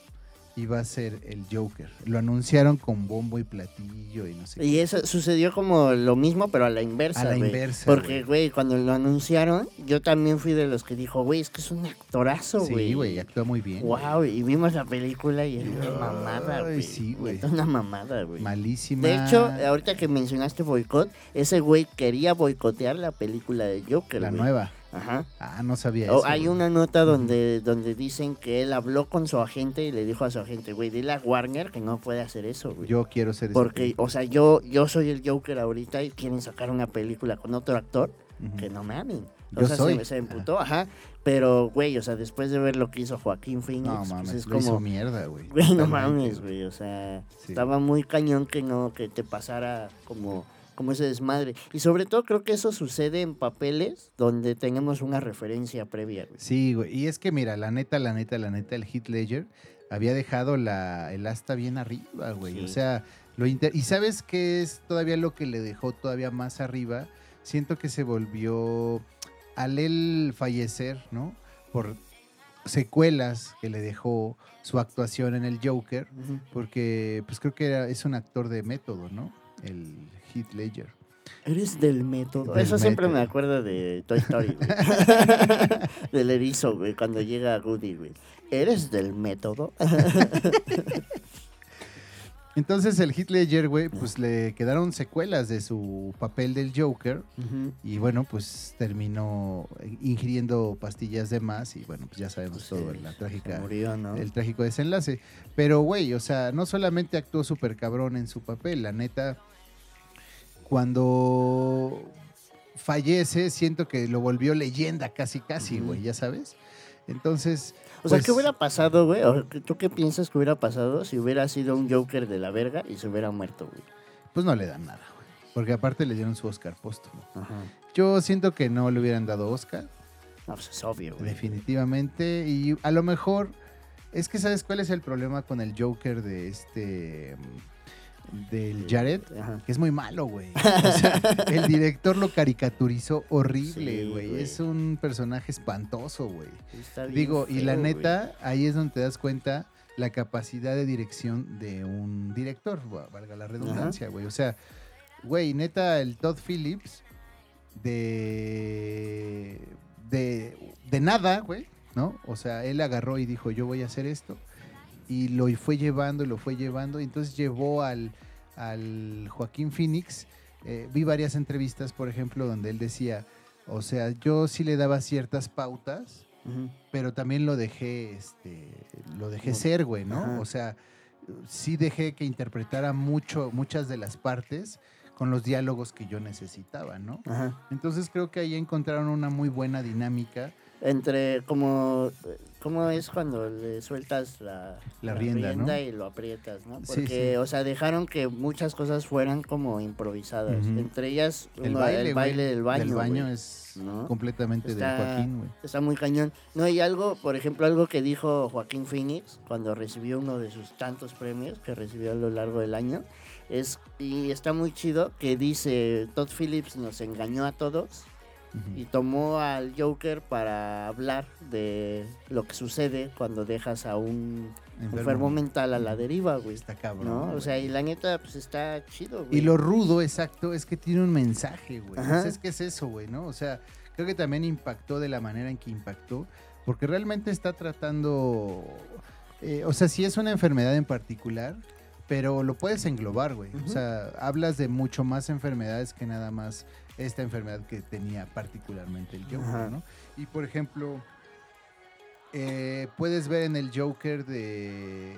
Speaker 2: iba a ser el Joker. Lo anunciaron con bombo y platillo y no sé
Speaker 1: Y eso sucedió como lo mismo, pero a la inversa.
Speaker 2: A la
Speaker 1: güey.
Speaker 2: inversa,
Speaker 1: Porque,
Speaker 2: güey.
Speaker 1: cuando lo anunciaron, yo también fui de los que dijo, güey, es que es un actorazo, güey.
Speaker 2: Sí, güey, actúa muy bien.
Speaker 1: Wow, y vimos la película y es una mamada, güey.
Speaker 2: sí, güey.
Speaker 1: Neta, una mamada, güey.
Speaker 2: Malísima.
Speaker 1: De hecho, ahorita que mencionaste boicot, ese güey quería boicotear la película de Joker,
Speaker 2: la
Speaker 1: güey.
Speaker 2: nueva.
Speaker 1: Ajá.
Speaker 2: Ah, no sabía
Speaker 1: O
Speaker 2: eso.
Speaker 1: hay
Speaker 2: güey.
Speaker 1: una nota donde, donde dicen que él habló con su agente y le dijo a su agente, güey, dile a Warner que no puede hacer eso, güey.
Speaker 2: Yo quiero ser
Speaker 1: Porque, o sea, yo, yo soy el Joker ahorita y quieren sacar una película con otro actor, que no mamen. O
Speaker 2: Yo
Speaker 1: sea,
Speaker 2: soy.
Speaker 1: Se, se emputó, ajá. Pero, güey, o sea, después de ver lo que hizo Joaquín Phoenix,
Speaker 2: No
Speaker 1: pues
Speaker 2: mames,
Speaker 1: es
Speaker 2: lo hizo
Speaker 1: como,
Speaker 2: mierda, güey.
Speaker 1: güey, no mames, güey. O sea,
Speaker 2: Sí.
Speaker 1: estaba muy cañón que no, que te pasara como, como ese desmadre. Y sobre todo creo que eso sucede en papeles donde tenemos una referencia previa, güey.
Speaker 2: Sí, güey. Y es que mira, la neta, la neta, la neta, el Heath Ledger había dejado la, el asta bien arriba, güey.
Speaker 1: Sí.
Speaker 2: O sea, lo inter- y sabes qué es todavía lo que le dejó todavía más arriba. Siento que se volvió al él fallecer, ¿no? Por secuelas que le dejó su actuación en el Joker, porque pues creo que era, es un actor de método, ¿no? El Heath Ledger.
Speaker 1: Eres del método.
Speaker 2: Del
Speaker 1: Eso siempre me acuerdo de Toy Story, güey. del erizo, güey, cuando llega Woody, güey. ¿Eres del método?
Speaker 2: Entonces el Heath Ledger, güey, pues le quedaron secuelas de su papel del Joker. Y bueno, pues terminó ingiriendo pastillas de más y bueno, pues ya sabemos
Speaker 1: Pues
Speaker 2: todo,
Speaker 1: sí,
Speaker 2: la trágica,
Speaker 1: murió, ¿no?
Speaker 2: el trágico desenlace. Pero güey, o sea, no solamente actuó súper cabrón en su papel, la neta, cuando fallece, siento que lo volvió leyenda casi, casi, güey, ya sabes. Entonces,
Speaker 1: O sea,
Speaker 2: pues,
Speaker 1: ¿qué hubiera pasado, güey? ¿Tú qué piensas que hubiera pasado si hubiera sido un Joker de la verga y se hubiera muerto, güey?
Speaker 2: pues no le dan nada, güey. Porque aparte le dieron su Oscar póstumo.
Speaker 1: Ajá.
Speaker 2: Yo siento que no le hubieran dado Oscar,
Speaker 1: No, pues es obvio, güey.
Speaker 2: definitivamente. Y a lo mejor, es que ¿sabes cuál es el problema con el Joker de este... del Jared?
Speaker 1: Ajá.
Speaker 2: Que es muy malo, güey. O sea, el director lo caricaturizó horrible, güey. es un personaje espantoso, güey. Digo, y la neta, ahí es donde te das cuenta la capacidad de dirección de un director, va- valga la redundancia, güey. O sea, güey, neta, el Todd Phillips de, de, de nada, güey, ¿no? O sea, él agarró y dijo, yo voy a hacer esto. Y lo fue llevando, y lo fue llevando. Y entonces llevó al, al Joaquín Phoenix. eh, vi varias entrevistas, por ejemplo, donde él decía, o sea, yo sí le daba ciertas pautas, pero también lo dejé, este, lo dejé
Speaker 1: Como-
Speaker 2: ser, güey, ¿no? O sea, sí dejé que interpretara mucho, muchas de las partes con los diálogos que yo necesitaba, ¿no? Entonces creo que ahí encontraron una muy buena dinámica.
Speaker 1: Entre como cómo es cuando le sueltas la,
Speaker 2: La rienda, ¿no?
Speaker 1: y lo aprietas, ¿no? Porque,
Speaker 2: sí.
Speaker 1: o sea, dejaron que muchas cosas fueran como improvisadas. Entre ellas
Speaker 2: El
Speaker 1: uno-
Speaker 2: baile,
Speaker 1: el baile del baño.
Speaker 2: del baño es
Speaker 1: ¿no?
Speaker 2: completamente
Speaker 1: Está-
Speaker 2: de Joaquín, güey.
Speaker 1: Está muy cañón. No, y algo, por ejemplo, algo que dijo Joaquín Phoenix cuando recibió uno de sus tantos premios que recibió a lo largo del año, es, y está muy chido, que dice, Todd Phillips nos engañó a todos Y tomó al Joker para hablar de lo que sucede cuando dejas a un enfermo, mental a la deriva, güey.
Speaker 2: Está cabrón.
Speaker 1: ¿No? O sea, y la neta, pues está chido, güey.
Speaker 2: Y lo rudo, exacto, es que tiene un mensaje, güey.
Speaker 1: Ajá.
Speaker 2: O sea, es que es eso, güey, ¿no? O sea, creo que también impactó de la manera en que impactó, porque realmente está tratando, eh, o sea, sí es una enfermedad en particular, pero lo puedes englobar, güey. O sea, hablas de mucho más enfermedades que nada más esta enfermedad que tenía particularmente el Joker,
Speaker 1: Ajá.
Speaker 2: ¿no? Y por ejemplo, eh, puedes ver en el Joker de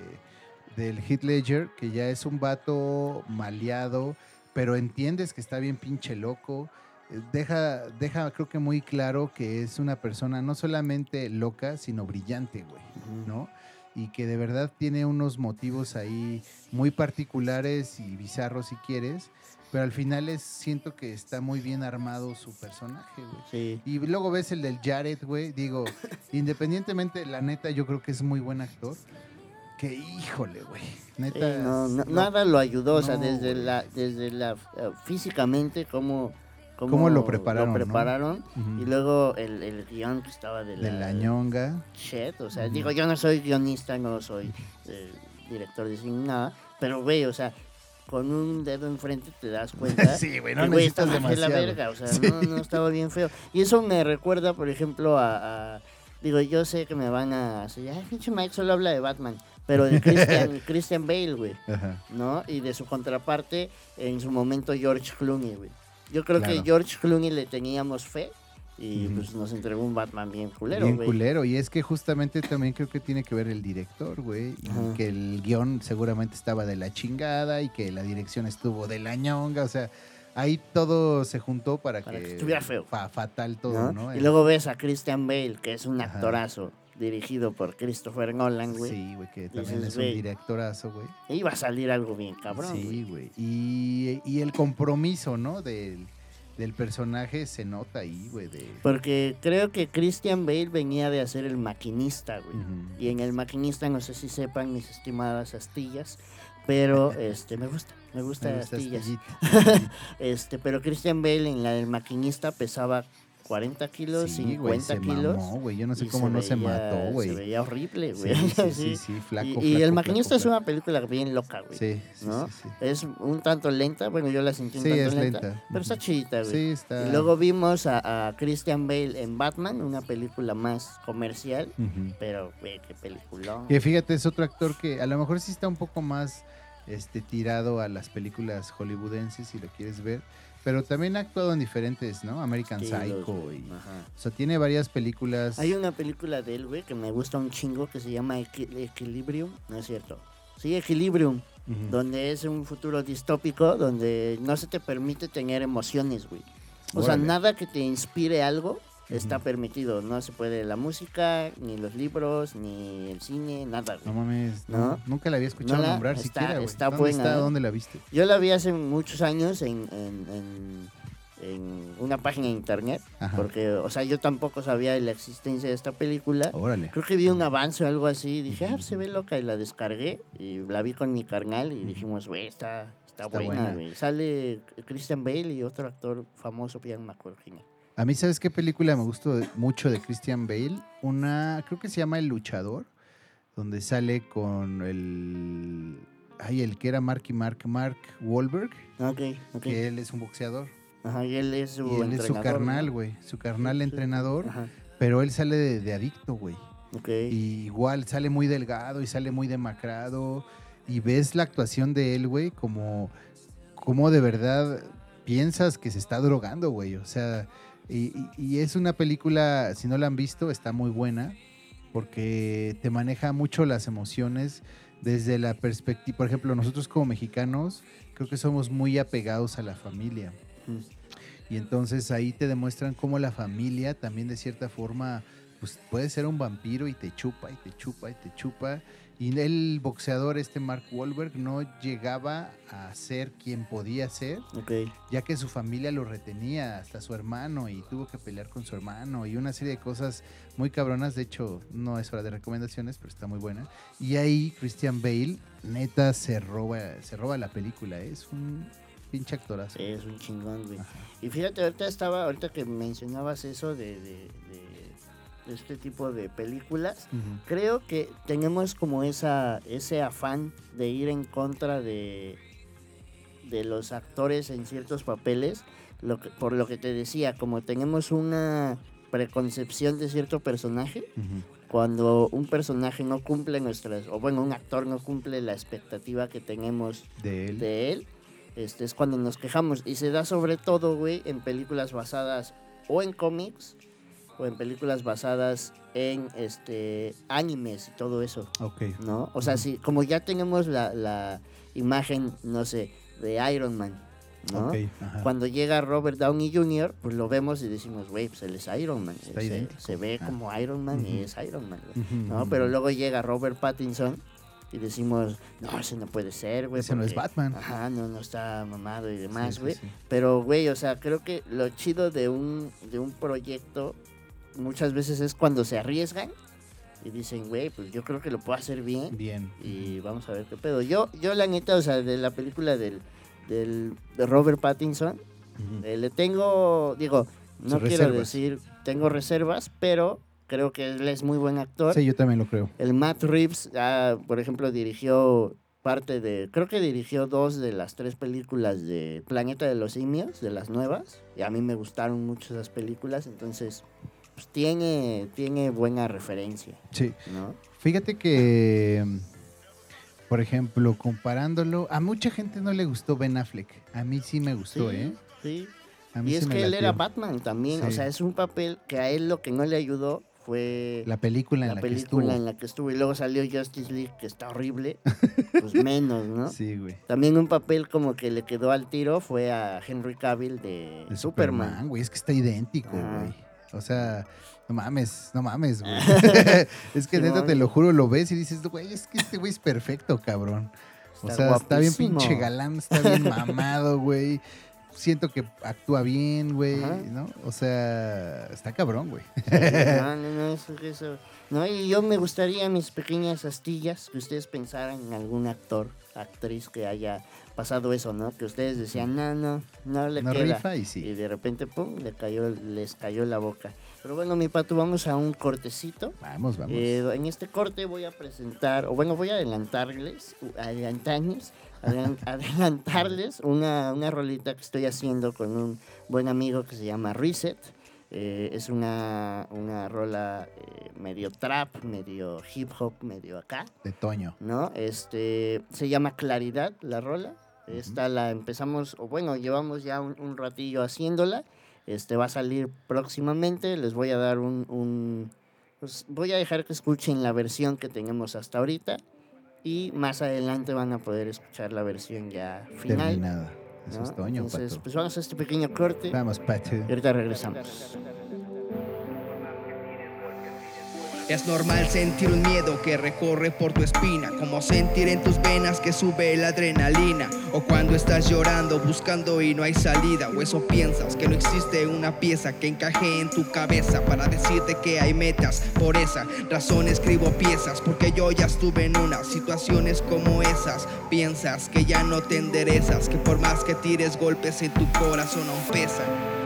Speaker 2: del Heath Ledger que ya es un vato maleado, pero entiendes que está bien pinche loco. Deja, deja, creo que muy claro que es una persona no solamente loca, sino brillante, güey. ¿no? Y que de verdad tiene unos motivos ahí muy particulares y bizarros si quieres, pero al final es, siento que está muy bien armado su personaje, güey.
Speaker 1: Sí.
Speaker 2: Y luego ves el del Jared, güey. Digo, independientemente, la neta, yo creo que es muy buen actor. Que híjole, güey.
Speaker 1: Sí,
Speaker 2: Neta.
Speaker 1: no, no-
Speaker 2: no-
Speaker 1: nada lo ayudó, o sea, desde la, desde la eh, físicamente cómo, cómo,
Speaker 2: Cómo lo prepararon, ¿no?
Speaker 1: prepararon, y luego el, el guion que estaba de la,
Speaker 2: De la ñonga.
Speaker 1: shit, o sea, digo, yo no soy guionista, no soy eh, director de cine, nada, pero güey, o sea, con un dedo enfrente te das cuenta
Speaker 2: Sí, güey,
Speaker 1: que,
Speaker 2: no
Speaker 1: güey, es la
Speaker 2: demasiado.
Speaker 1: verga, o sea,
Speaker 2: Sí.
Speaker 1: no, no estaba bien feo. Y eso me recuerda, por ejemplo, a, a- digo, yo sé que me van a decir, ay, pinche Mike solo habla de Batman, pero de Christian, Christian Bale, güey.
Speaker 2: Ajá.
Speaker 1: ¿no? Y de su contraparte, en su momento, George Clooney, güey. Yo creo que
Speaker 2: Claro.
Speaker 1: George Clooney le teníamos fe y pues nos entregó un Batman bien culero,
Speaker 2: Bien culero. Y es que justamente también creo que tiene que ver el director, güey.
Speaker 1: Ajá.
Speaker 2: que el guion seguramente estaba de la chingada y que la dirección estuvo de la ñonga. O sea, ahí todo se juntó para,
Speaker 1: Para
Speaker 2: que,
Speaker 1: que estuviera feo.
Speaker 2: fa- fatal todo,
Speaker 1: ¿no?
Speaker 2: ¿no?
Speaker 1: Y luego ves a Christian Bale, que es un
Speaker 2: Ajá.
Speaker 1: actorazo, dirigido por Christopher Nolan, güey.
Speaker 2: Sí, güey, que también
Speaker 1: Dices,
Speaker 2: es un directorazo, güey.
Speaker 1: Iba a salir algo bien cabrón,
Speaker 2: Sí,
Speaker 1: güey.
Speaker 2: güey. Y, y el compromiso, ¿no? Del, del personaje se nota ahí, güey. De...
Speaker 1: Porque creo que Christian Bale venía de hacer el maquinista, güey. Y en el maquinista, no sé si sepan mis estimadas astillas, pero este me gusta, me gusta,
Speaker 2: Me gusta
Speaker 1: astillas. Este, pero Christian Bale en la del maquinista pesaba 40 kilos,
Speaker 2: Sí, güey,
Speaker 1: 50
Speaker 2: se
Speaker 1: kilos.
Speaker 2: mamó, güey. Yo no sé
Speaker 1: y
Speaker 2: cómo no se
Speaker 1: veía-
Speaker 2: mató, güey.
Speaker 1: Se veía horrible, güey.
Speaker 2: sí, sí, sí, flaco,
Speaker 1: y,
Speaker 2: flaco,
Speaker 1: y El
Speaker 2: flaco,
Speaker 1: maquinista es una película bien loca, güey.
Speaker 2: Sí, sí,
Speaker 1: ¿no? Es un tanto lenta, bueno, yo la sentí un
Speaker 2: Sí,
Speaker 1: tanto
Speaker 2: es
Speaker 1: lenta,
Speaker 2: lenta.
Speaker 1: pero está chidita, güey.
Speaker 2: Sí, está.
Speaker 1: Y luego vimos a, a Christian Bale en Batman, una película más comercial, pero, güey, qué película.
Speaker 2: Que fíjate, es otro actor que a lo mejor sí está un poco más este, tirado a las películas hollywoodenses, si lo quieres ver. Pero también ha actuado en diferentes, ¿no? American Psycho.
Speaker 1: los-
Speaker 2: y-
Speaker 1: ajá.
Speaker 2: o sea, tiene varias películas.
Speaker 1: Hay una película de él, güey, que me gusta un chingo que se llama Equi- Equilibrium. No es cierto. Sí, Equilibrium. Donde es un futuro distópico donde no se te permite tener emociones, güey. O sea, nada que te inspire algo está permitido. No se puede la música, ni los libros, ni el cine, nada, güey.
Speaker 2: No mames, no, nunca la había escuchado
Speaker 1: No la-
Speaker 2: nombrar
Speaker 1: está-
Speaker 2: siquiera, güey.
Speaker 1: está
Speaker 2: ¿Dónde
Speaker 1: buena,
Speaker 2: está? ¿Dónde la viste?
Speaker 1: Yo la vi hace muchos años en, en- en- en una página de internet,
Speaker 2: Ajá.
Speaker 1: porque, o sea, yo tampoco sabía de la existencia de esta película.
Speaker 2: Órale.
Speaker 1: Creo que vi un avance o algo así, y dije, ah, se ve loca, y la descargué, y la vi con mi carnal, y dijimos, güey, está, está,
Speaker 2: Está
Speaker 1: buena,
Speaker 2: buena.
Speaker 1: Sale Christian Bale y otro actor famoso, ya no me acuerdo quién es.
Speaker 2: A mí, ¿sabes qué película me gustó mucho de Christian Bale? Una, creo que se llama El Luchador, donde sale con el... Ay, el que era Marky Mark, Mark Wahlberg,
Speaker 1: Ok, ok.
Speaker 2: que él es un boxeador.
Speaker 1: Ajá, y él es su
Speaker 2: y él es su carnal, güey. Su carnal entrenador,
Speaker 1: Ajá,
Speaker 2: pero él sale de, de adicto, güey.
Speaker 1: ok.
Speaker 2: Y igual sale muy delgado y sale muy demacrado. Y ves la actuación de él, güey, como, como de verdad piensas que se está drogando, güey. O sea, y, es una película, si no la han visto, está muy buena. Porque te maneja mucho las emociones desde la perspectiva. Por ejemplo, nosotros como mexicanos, creo que somos muy apegados a la familia.
Speaker 1: Mm.
Speaker 2: Y entonces ahí te demuestran cómo la familia también de cierta forma pues puede ser un vampiro y te chupa y te chupa y te chupa. Y el boxeador, este Mark Wahlberg, no llegaba a ser quien podía ser,
Speaker 1: Ok.
Speaker 2: ya que su familia lo retenía, hasta su hermano, y tuvo que pelear con su hermano, y una serie de cosas muy cabronas. De hecho, no es hora de recomendaciones, pero está muy buena. Y ahí Christian Bale, neta, se roba, se roba la película. ¿eh? Es un pinche actorazo.
Speaker 1: Es un chingón, güey.
Speaker 2: Ajá.
Speaker 1: Y fíjate, ahorita estaba, ahorita que mencionabas eso de- de- de este tipo de películas,
Speaker 2: Ujú.
Speaker 1: creo que tenemos como esa, ese afán de ir en contra de, de los actores en ciertos papeles, lo que, por lo que te decía, como tenemos una preconcepción de cierto personaje,
Speaker 2: Ujú.
Speaker 1: cuando un personaje no cumple nuestras, o bueno, un actor no cumple la expectativa que tenemos
Speaker 2: De él.
Speaker 1: de él, este es cuando nos quejamos. Y se da sobre todo, güey, en películas basadas o en cómics o en películas basadas en este animes y todo eso,
Speaker 2: Ok.
Speaker 1: ¿no? O sea, si como ya tenemos la, la imagen, no sé, de Iron Man, ¿no?
Speaker 2: Ok, ajá.
Speaker 1: Cuando llega Robert Downey Jr., pues lo vemos y decimos, güey, pues él es Iron Man. Se, ve
Speaker 2: Ah.
Speaker 1: como Iron Man y es Iron Man.
Speaker 2: Ujú,
Speaker 1: ¿no? Pero luego llega Robert Pattinson y decimos, no, ese no puede ser, güey.
Speaker 2: Ese no es
Speaker 1: porque-
Speaker 2: Batman.
Speaker 1: Ajá, no, no está mamado y demás,
Speaker 2: Sí,
Speaker 1: güey.
Speaker 2: sí, sí.
Speaker 1: Pero, güey, o sea, creo que lo chido de un, de un proyecto muchas veces es cuando se arriesgan y dicen, güey, pues yo creo que lo puedo hacer bien
Speaker 2: Bien.
Speaker 1: y vamos a ver qué pedo. Yo, yo la neta, o sea, de la película del, del de Robert Pattinson,
Speaker 2: Ujú.
Speaker 1: eh, le tengo, digo, no
Speaker 2: Sus
Speaker 1: quiero
Speaker 2: reservas.
Speaker 1: decir, tengo reservas, pero creo que él es muy buen actor.
Speaker 2: Sí, yo también lo creo.
Speaker 1: El Matt Reeves, ah, por ejemplo, dirigió parte de, creo que dirigió dos de las tres películas de Planeta de los Simios, de las nuevas, y a mí me gustaron mucho esas películas, entonces, pues tiene, tiene buena referencia,
Speaker 2: Sí.
Speaker 1: ¿no?
Speaker 2: Fíjate que, por ejemplo, comparándolo, a mucha gente no le gustó Ben Affleck. A mí sí me gustó,
Speaker 1: sí,
Speaker 2: ¿eh?
Speaker 1: sí.
Speaker 2: A mí
Speaker 1: Y
Speaker 2: sí
Speaker 1: es que él era Batman también, o sea, es un papel que a él lo que no le ayudó fue
Speaker 2: La película en
Speaker 1: la
Speaker 2: la,
Speaker 1: película
Speaker 2: que
Speaker 1: en
Speaker 2: estuvo.
Speaker 1: la que estuvo, y luego salió Justice League, que está horrible, pues menos, ¿no?
Speaker 2: Sí, güey.
Speaker 1: También un papel como que le quedó al tiro fue a Henry Cavill de,
Speaker 2: De
Speaker 1: Superman.
Speaker 2: Superman, güey. Es que está idéntico, güey. O sea, no mames, no mames, güey. es que neta, te lo juro, lo ves y dices, güey, es que este güey es perfecto, cabrón. O sea, está bien pinche galán, está bien mamado, güey. Siento que actúa bien, güey,
Speaker 1: Ajá.
Speaker 2: ¿no? O sea, está cabrón, güey.
Speaker 1: No, no, no, eso, eso. No, y yo me gustaría mis pequeñas astillas que ustedes pensaran en algún actor, actriz que haya pasado eso, ¿no? Que ustedes decían, no, no, no le
Speaker 2: No
Speaker 1: queda.
Speaker 2: rifa y
Speaker 1: Y
Speaker 2: sí.
Speaker 1: de repente, pum, le cayó, les cayó la boca. Pero bueno, mi pato, vamos a un cortecito.
Speaker 2: Vamos, vamos.
Speaker 1: Eh, en este corte voy a presentar, o bueno, voy a adelantarles, adelantarles, adelan- adelantarles una, una rolita que estoy haciendo con un buen amigo que se llama Reset. Eh, es una, una rola eh, medio trap, medio hip hop, medio acá,
Speaker 2: De Toño.
Speaker 1: ¿no? Este, se llama Claridad la rola. Esta la empezamos, o bueno, llevamos ya un, un ratillo haciéndola. Este va a salir próximamente. Les voy a dar un, un- pues, voy a dejar que escuchen la versión que tenemos hasta ahorita. Y más adelante van a poder escuchar la versión ya final.
Speaker 2: Terminada. Eso
Speaker 1: ¿no?
Speaker 2: es Toño,
Speaker 1: Entonces,
Speaker 2: Pato.
Speaker 1: pues vamos a este pequeño corte.
Speaker 2: Vamos, Pato.
Speaker 1: Y ahorita regresamos.
Speaker 3: Es normal sentir un miedo que recorre por tu espina, como sentir en tus venas que sube la adrenalina, o cuando estás llorando buscando y no hay salida, o eso piensas que no existe una pieza que encaje en tu cabeza para decirte que hay metas. Por esa razón escribo piezas, porque yo ya estuve en unas situaciones como esas. Piensas que ya no te enderezas, que por más que tires golpes en tu corazón aún pesan.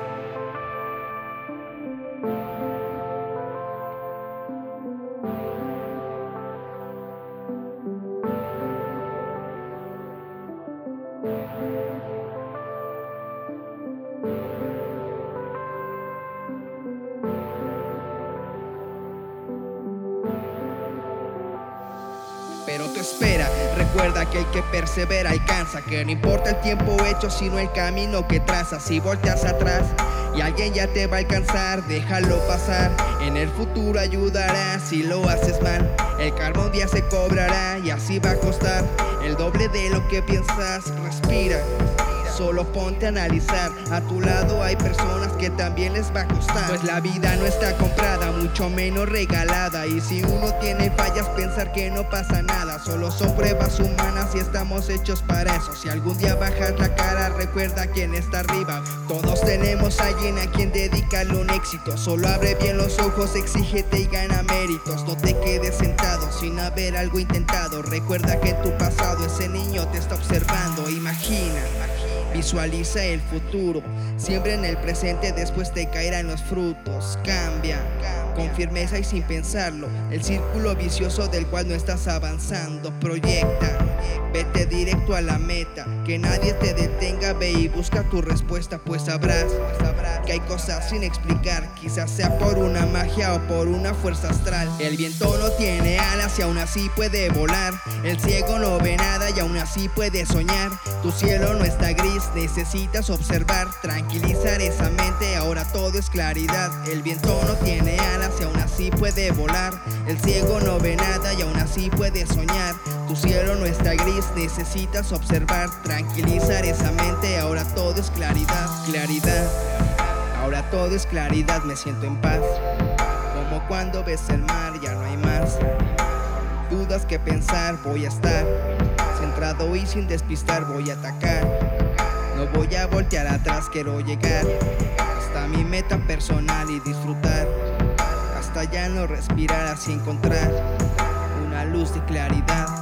Speaker 3: Persevera alcanza, que no importa el tiempo hecho, sino el camino que trazas. Si volteas atrás y alguien ya te va a alcanzar, déjalo pasar. En el futuro ayudará si lo haces mal. El karma un día se cobrará y así va a costar el doble de lo que piensas. Respira. Solo ponte a analizar, a tu lado hay personas que también les va a costar. Pues la vida no está comprada, mucho menos regalada. Y si uno tiene fallas, pensar que no pasa nada. Solo son pruebas humanas y estamos hechos para eso. Si algún día bajas la cara, recuerda quién está arriba. Todos tenemos a alguien a quien dedicarle un éxito. Solo abre bien los ojos, exígete y gana méritos. No te quedes sentado sin haber algo intentado. Recuerda que tu pasado ese niño te está observando. Imagina. Visualiza el futuro, siembra en el presente, después te caerán los frutos. Cambia con firmeza y sin pensarlo, el círculo vicioso del cual no estás avanzando. Proyecta, directo a la meta, que nadie te detenga, ve y busca tu respuesta, pues sabrás que hay cosas sin explicar, quizás sea por una magia o por una fuerza astral. El viento no tiene alas y aún así puede volar, el ciego no ve nada y aún así puede soñar. Tu cielo no está gris, necesitas observar, tranquilizar esa mente, ahora todo es claridad. El viento no tiene alas y aún así puede volar, el ciego no ve nada y aún así puede soñar. Tu cielo no está gris, necesitas observar, tranquilizar esa mente, ahora todo es claridad, claridad. Ahora todo es claridad, me siento en paz. Como cuando ves el mar, ya no hay más. Dudas que pensar, voy a estar centrado y sin despistar, voy a atacar. No voy a voltear atrás, quiero llegar hasta mi meta personal y disfrutar. Hasta ya no respirar, así encontrar una luz de claridad.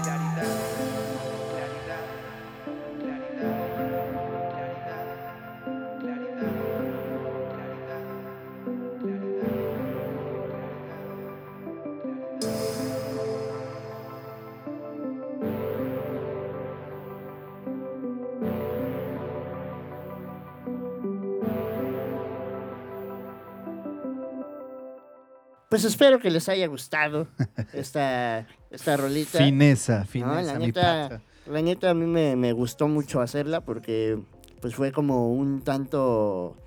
Speaker 1: Pues espero que les haya gustado esta, esta rolita.
Speaker 2: Fineza,
Speaker 1: No,
Speaker 2: fineza,
Speaker 1: la
Speaker 2: mi
Speaker 1: neta,
Speaker 2: pata.
Speaker 1: la neta a mí me, me gustó mucho hacerla porque pues fue como un tanto...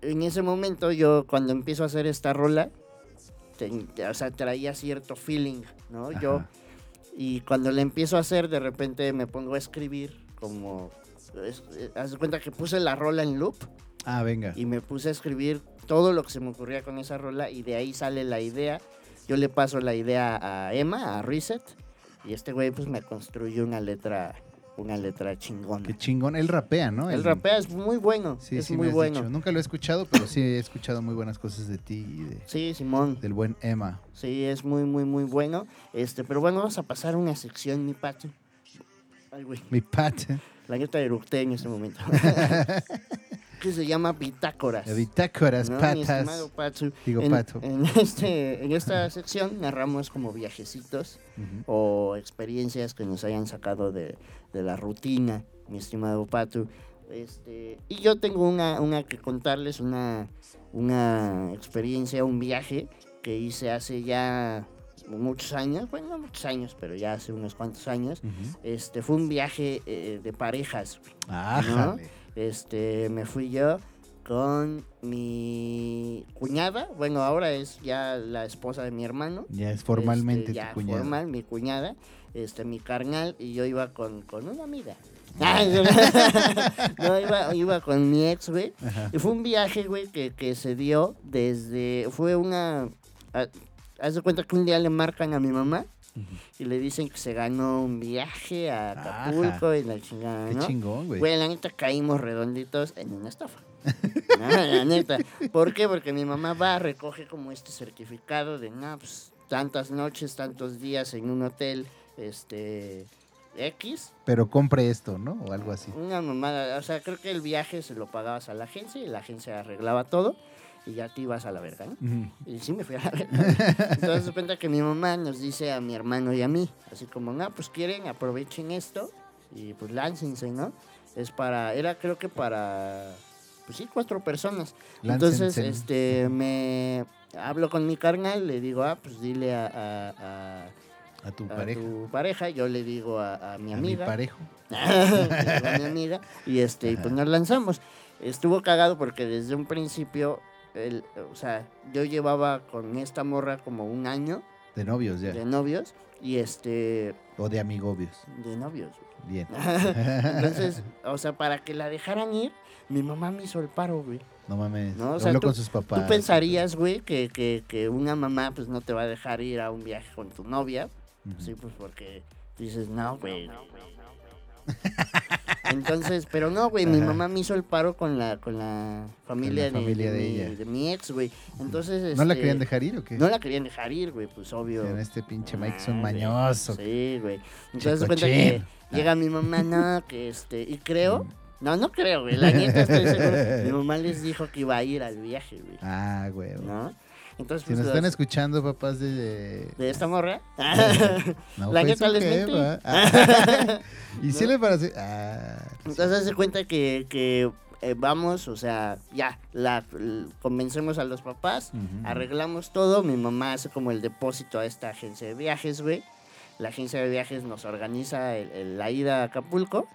Speaker 1: En ese momento yo cuando empiezo a hacer esta rola, o sea, traía cierto feeling, ¿no? Yo,
Speaker 2: Ajá.
Speaker 1: y cuando la empiezo a hacer, de repente me pongo a escribir como... es- eh, haz de cuenta que puse la rola en loop
Speaker 2: Ah, venga.
Speaker 1: y me puse a escribir todo lo que se me ocurría con esa rola y de ahí sale la idea. Yo le paso la idea a Emma, a Reset, y este güey pues me construyó una letra, una letra chingona.
Speaker 2: Qué chingón. Él rapea, ¿no?
Speaker 1: El
Speaker 2: Él-
Speaker 1: rapea es muy bueno,
Speaker 2: Sí,
Speaker 1: es
Speaker 2: sí,
Speaker 1: muy
Speaker 2: me has
Speaker 1: bueno.
Speaker 2: dicho. Nunca lo he escuchado, pero sí he escuchado muy buenas cosas de ti y de-
Speaker 1: Sí, Simón.
Speaker 2: del buen Emma.
Speaker 1: Sí, es muy, muy, muy bueno. Este, pero bueno, vamos a pasar una sección, mi pato. Ay, güey,
Speaker 2: Mi pat.
Speaker 1: la neta eructé en este momento. que se llama Bitácoras.
Speaker 2: De bitácoras,
Speaker 1: ¿no? Mi
Speaker 2: patas.
Speaker 1: estimado Patu.
Speaker 2: Digo,
Speaker 1: en,
Speaker 2: pato.
Speaker 1: En, este, en esta sección narramos como viajecitos
Speaker 2: Ujú.
Speaker 1: o experiencias que nos hayan sacado de, de la rutina, mi estimado Patu. Este, y yo tengo una, una que contarles, una, una experiencia, un viaje que hice hace ya muchos años, bueno, no muchos años, pero ya hace unos cuantos años.
Speaker 2: Ujú.
Speaker 1: Este, fue un viaje eh, de parejas.
Speaker 2: Ájale.
Speaker 1: Este, me fui yo con mi cuñada, bueno, ahora es ya la esposa de mi hermano.
Speaker 2: Ya es formalmente
Speaker 1: Este, ya
Speaker 2: tu
Speaker 1: formal, mi cuñada, este, mi carnal, y yo iba con, con una amiga. no, iba, iba con mi ex, güey. Y fue un viaje, güey, que, que se dio desde, fue una, a- haz de cuenta que un día le marcan a mi mamá Y le dicen que se ganó un viaje a Acapulco y la chingada,
Speaker 2: Qué
Speaker 1: ¿no?
Speaker 2: chingón, güey.
Speaker 1: Güey, la neta caímos redonditos en una estafa. No, la neta. ¿Por qué? Porque mi mamá va, recoge como este certificado de, no, pues, tantas noches, tantos días en un hotel, este, X.
Speaker 2: Pero compre esto, ¿no? O algo así.
Speaker 1: Una mamada, o sea, creo que el viaje se lo pagabas a la agencia y la agencia arreglaba todo y ya te ibas a la verga, ¿no?
Speaker 2: Ujú.
Speaker 1: Y sí me fui a la verga. Entonces se cuenta que mi mamá nos dice a mi hermano y a mí, así como, no, pues quieren, aprovechen esto y pues láncense, ¿no? Es para, era creo que para, pues sí, cuatro personas. Entonces, este, me hablo con mi carnal, le digo, ah, pues dile a, a- a-
Speaker 2: A tu
Speaker 1: a
Speaker 2: pareja.
Speaker 1: tu pareja, yo le digo a, a mi
Speaker 2: a mi
Speaker 1: amiga.
Speaker 2: parejo.
Speaker 1: A mi amiga y este y pues nos lanzamos. Estuvo cagado porque desde un principio, el, o sea, yo llevaba con esta morra como un año
Speaker 2: De novios ya.
Speaker 1: de novios y este
Speaker 2: O de amigobios.
Speaker 1: de novios. güey.
Speaker 2: Bien.
Speaker 1: Entonces, o sea, para que la dejaran ir, mi mamá me hizo el paro, güey.
Speaker 2: No mames.
Speaker 1: No, o sea,
Speaker 2: Habló
Speaker 1: tú-
Speaker 2: con sus papás.
Speaker 1: Tú pensarías, güey, que, que, que una mamá pues no te va a dejar ir a un viaje con tu novia, sí, pues porque dices, no, güey. Entonces, pero no, güey, mi mamá me hizo el paro con la, con la familia,
Speaker 2: Con la familia
Speaker 1: de,
Speaker 2: de
Speaker 1: mi,
Speaker 2: ella.
Speaker 1: de mi ex, güey. Entonces,
Speaker 2: ¿No la
Speaker 1: este,
Speaker 2: querían dejar ir o qué?
Speaker 1: No la querían dejar ir, güey, pues obvio.
Speaker 2: En este pinche Mike es un
Speaker 1: Ah,
Speaker 2: mañoso.
Speaker 1: Sí, güey. Entonces, cuenta que llega mi mamá, no, que este, y creo, no, no creo, güey, la neta estoy seguro. Mi mamá les dijo que iba a ir al viaje, güey,
Speaker 2: Ah, güey.
Speaker 1: ¿no? Entonces,
Speaker 2: Si
Speaker 1: pues,
Speaker 2: nos están
Speaker 1: los-
Speaker 2: escuchando, papás de...
Speaker 1: de esta morra.
Speaker 2: No
Speaker 1: La
Speaker 2: fue
Speaker 1: neta les mentí.
Speaker 2: Ah. y
Speaker 1: ¿No?
Speaker 2: le parece... Ah,
Speaker 1: Entonces se cuenta que, que eh, vamos, o sea, ya, la, convencemos a los papás, arreglamos todo, mi mamá hace como el depósito a esta agencia de viajes, güey. La agencia de viajes nos organiza el- el- la ida a Acapulco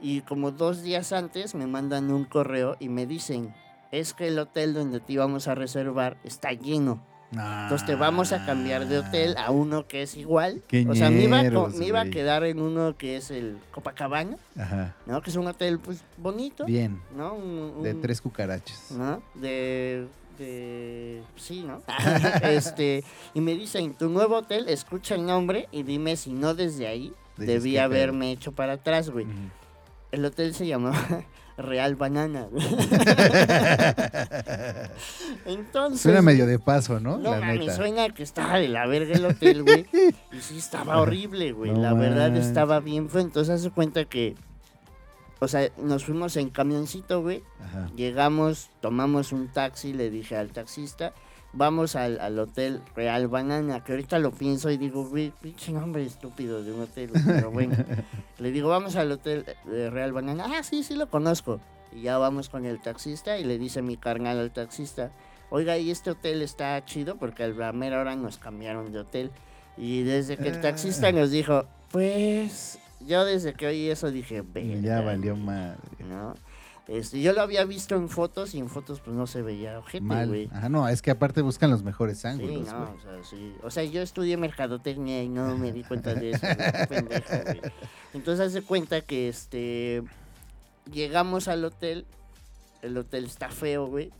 Speaker 1: y como dos días antes me mandan un correo y me dicen, es que el hotel donde te íbamos a reservar está lleno. Entonces te vamos a cambiar de hotel a uno que es igual. O sea, me iba, a me iba a quedar en uno que es el Copacabana,
Speaker 2: Ajá.
Speaker 1: ¿no? Que es un hotel pues bonito,
Speaker 2: Bien.
Speaker 1: ¿no? Un-
Speaker 2: De
Speaker 1: un-
Speaker 2: tres cucarachas.
Speaker 1: ¿no? De, de, sí, ¿no? este, y me dicen, tu nuevo hotel, escucha el nombre y dime si no desde ahí
Speaker 2: Dices,
Speaker 1: debí
Speaker 2: ¿qué pedo?
Speaker 1: haberme hecho para atrás, güey.
Speaker 2: Ujú.
Speaker 1: El hotel se llamaba Real Banana. Entonces...
Speaker 2: Suena medio de paso, ¿no?
Speaker 1: No
Speaker 2: la
Speaker 1: mames,
Speaker 2: neta.
Speaker 1: suena que estaba de la verga el hotel, güey. Y sí, estaba horrible, güey.
Speaker 2: No
Speaker 1: la verdad estaba bien feo. Entonces, hace cuenta que. O sea, nos fuimos en camioncito, güey.
Speaker 2: Ajá.
Speaker 1: Llegamos, tomamos un taxi, le dije al taxista. Vamos al, al hotel Real Banana, que ahorita lo pienso y digo, güey, pinche nombre estúpido de un hotel, pero bueno. le digo, vamos al hotel eh, Real Banana. Ah, sí, sí lo conozco. Y ya vamos con el taxista y le dice mi carnal al taxista, oiga, y este hotel está chido porque a la mera hora nos cambiaron de hotel. Y desde que el taxista nos dijo, pues yo desde que oí eso dije,
Speaker 2: ya
Speaker 1: "Verga,
Speaker 2: valió madre.
Speaker 1: ¿no? Este, yo lo había visto en fotos y en fotos pues no se veía ojete, güey.
Speaker 2: Ajá, no, es que aparte buscan los mejores
Speaker 1: Sí,
Speaker 2: ángulos,
Speaker 1: no,
Speaker 2: güey.
Speaker 1: o sea, sí. O sea, yo estudié mercadotecnia y no me di cuenta de eso. Entonces hace cuenta que este llegamos al hotel, el hotel está feo, güey.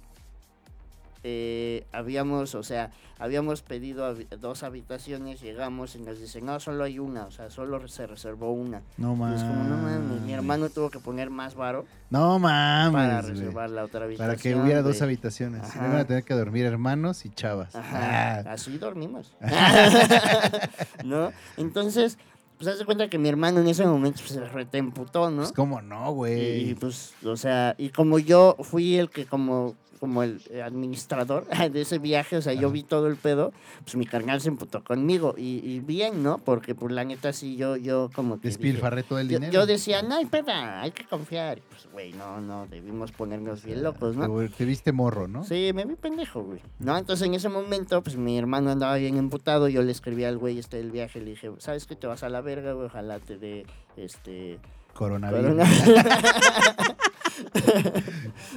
Speaker 1: Eh, habíamos, o sea, habíamos pedido dos habitaciones, llegamos y nos dicen, no, solo hay una, o sea, solo se reservó una.
Speaker 2: No
Speaker 1: Y
Speaker 2: mames.
Speaker 1: es como, no mames, mi hermano tuvo que poner más varo
Speaker 2: No
Speaker 1: para
Speaker 2: mames, güey.
Speaker 1: reservar la otra habitación.
Speaker 2: Para que hubiera dos habitaciones. Van a tener que dormir hermanos y chavas.
Speaker 1: Ajá,
Speaker 2: Ah.
Speaker 1: así dormimos. ¿No? Entonces, pues haz de cuenta que mi hermano en ese momento pues, se retemputó, ¿no?
Speaker 2: Pues cómo no,
Speaker 1: y
Speaker 2: güey.
Speaker 1: pues, o sea, y como yo fui el que como como el administrador de ese viaje, o sea, yo vi todo el pedo, pues mi carnal se emputó conmigo. Y, y bien, ¿no? Porque pues la neta sí, yo, yo como que...
Speaker 2: Despilfarré todo el
Speaker 1: yo,
Speaker 2: dinero.
Speaker 1: yo decía, no hay peda, hay que confiar. Y, Pues, güey, no, no, debimos ponernos bien locos, ¿no?
Speaker 2: Te, te viste morro, ¿no?
Speaker 1: Sí, me vi pendejo, güey. No, entonces en ese momento, pues mi hermano andaba bien emputado. Yo le escribí al güey este del viaje. Le dije, ¿sabes qué? Te vas a la verga, güey. Ojalá te dé este.
Speaker 2: Coronavirus.
Speaker 1: corona".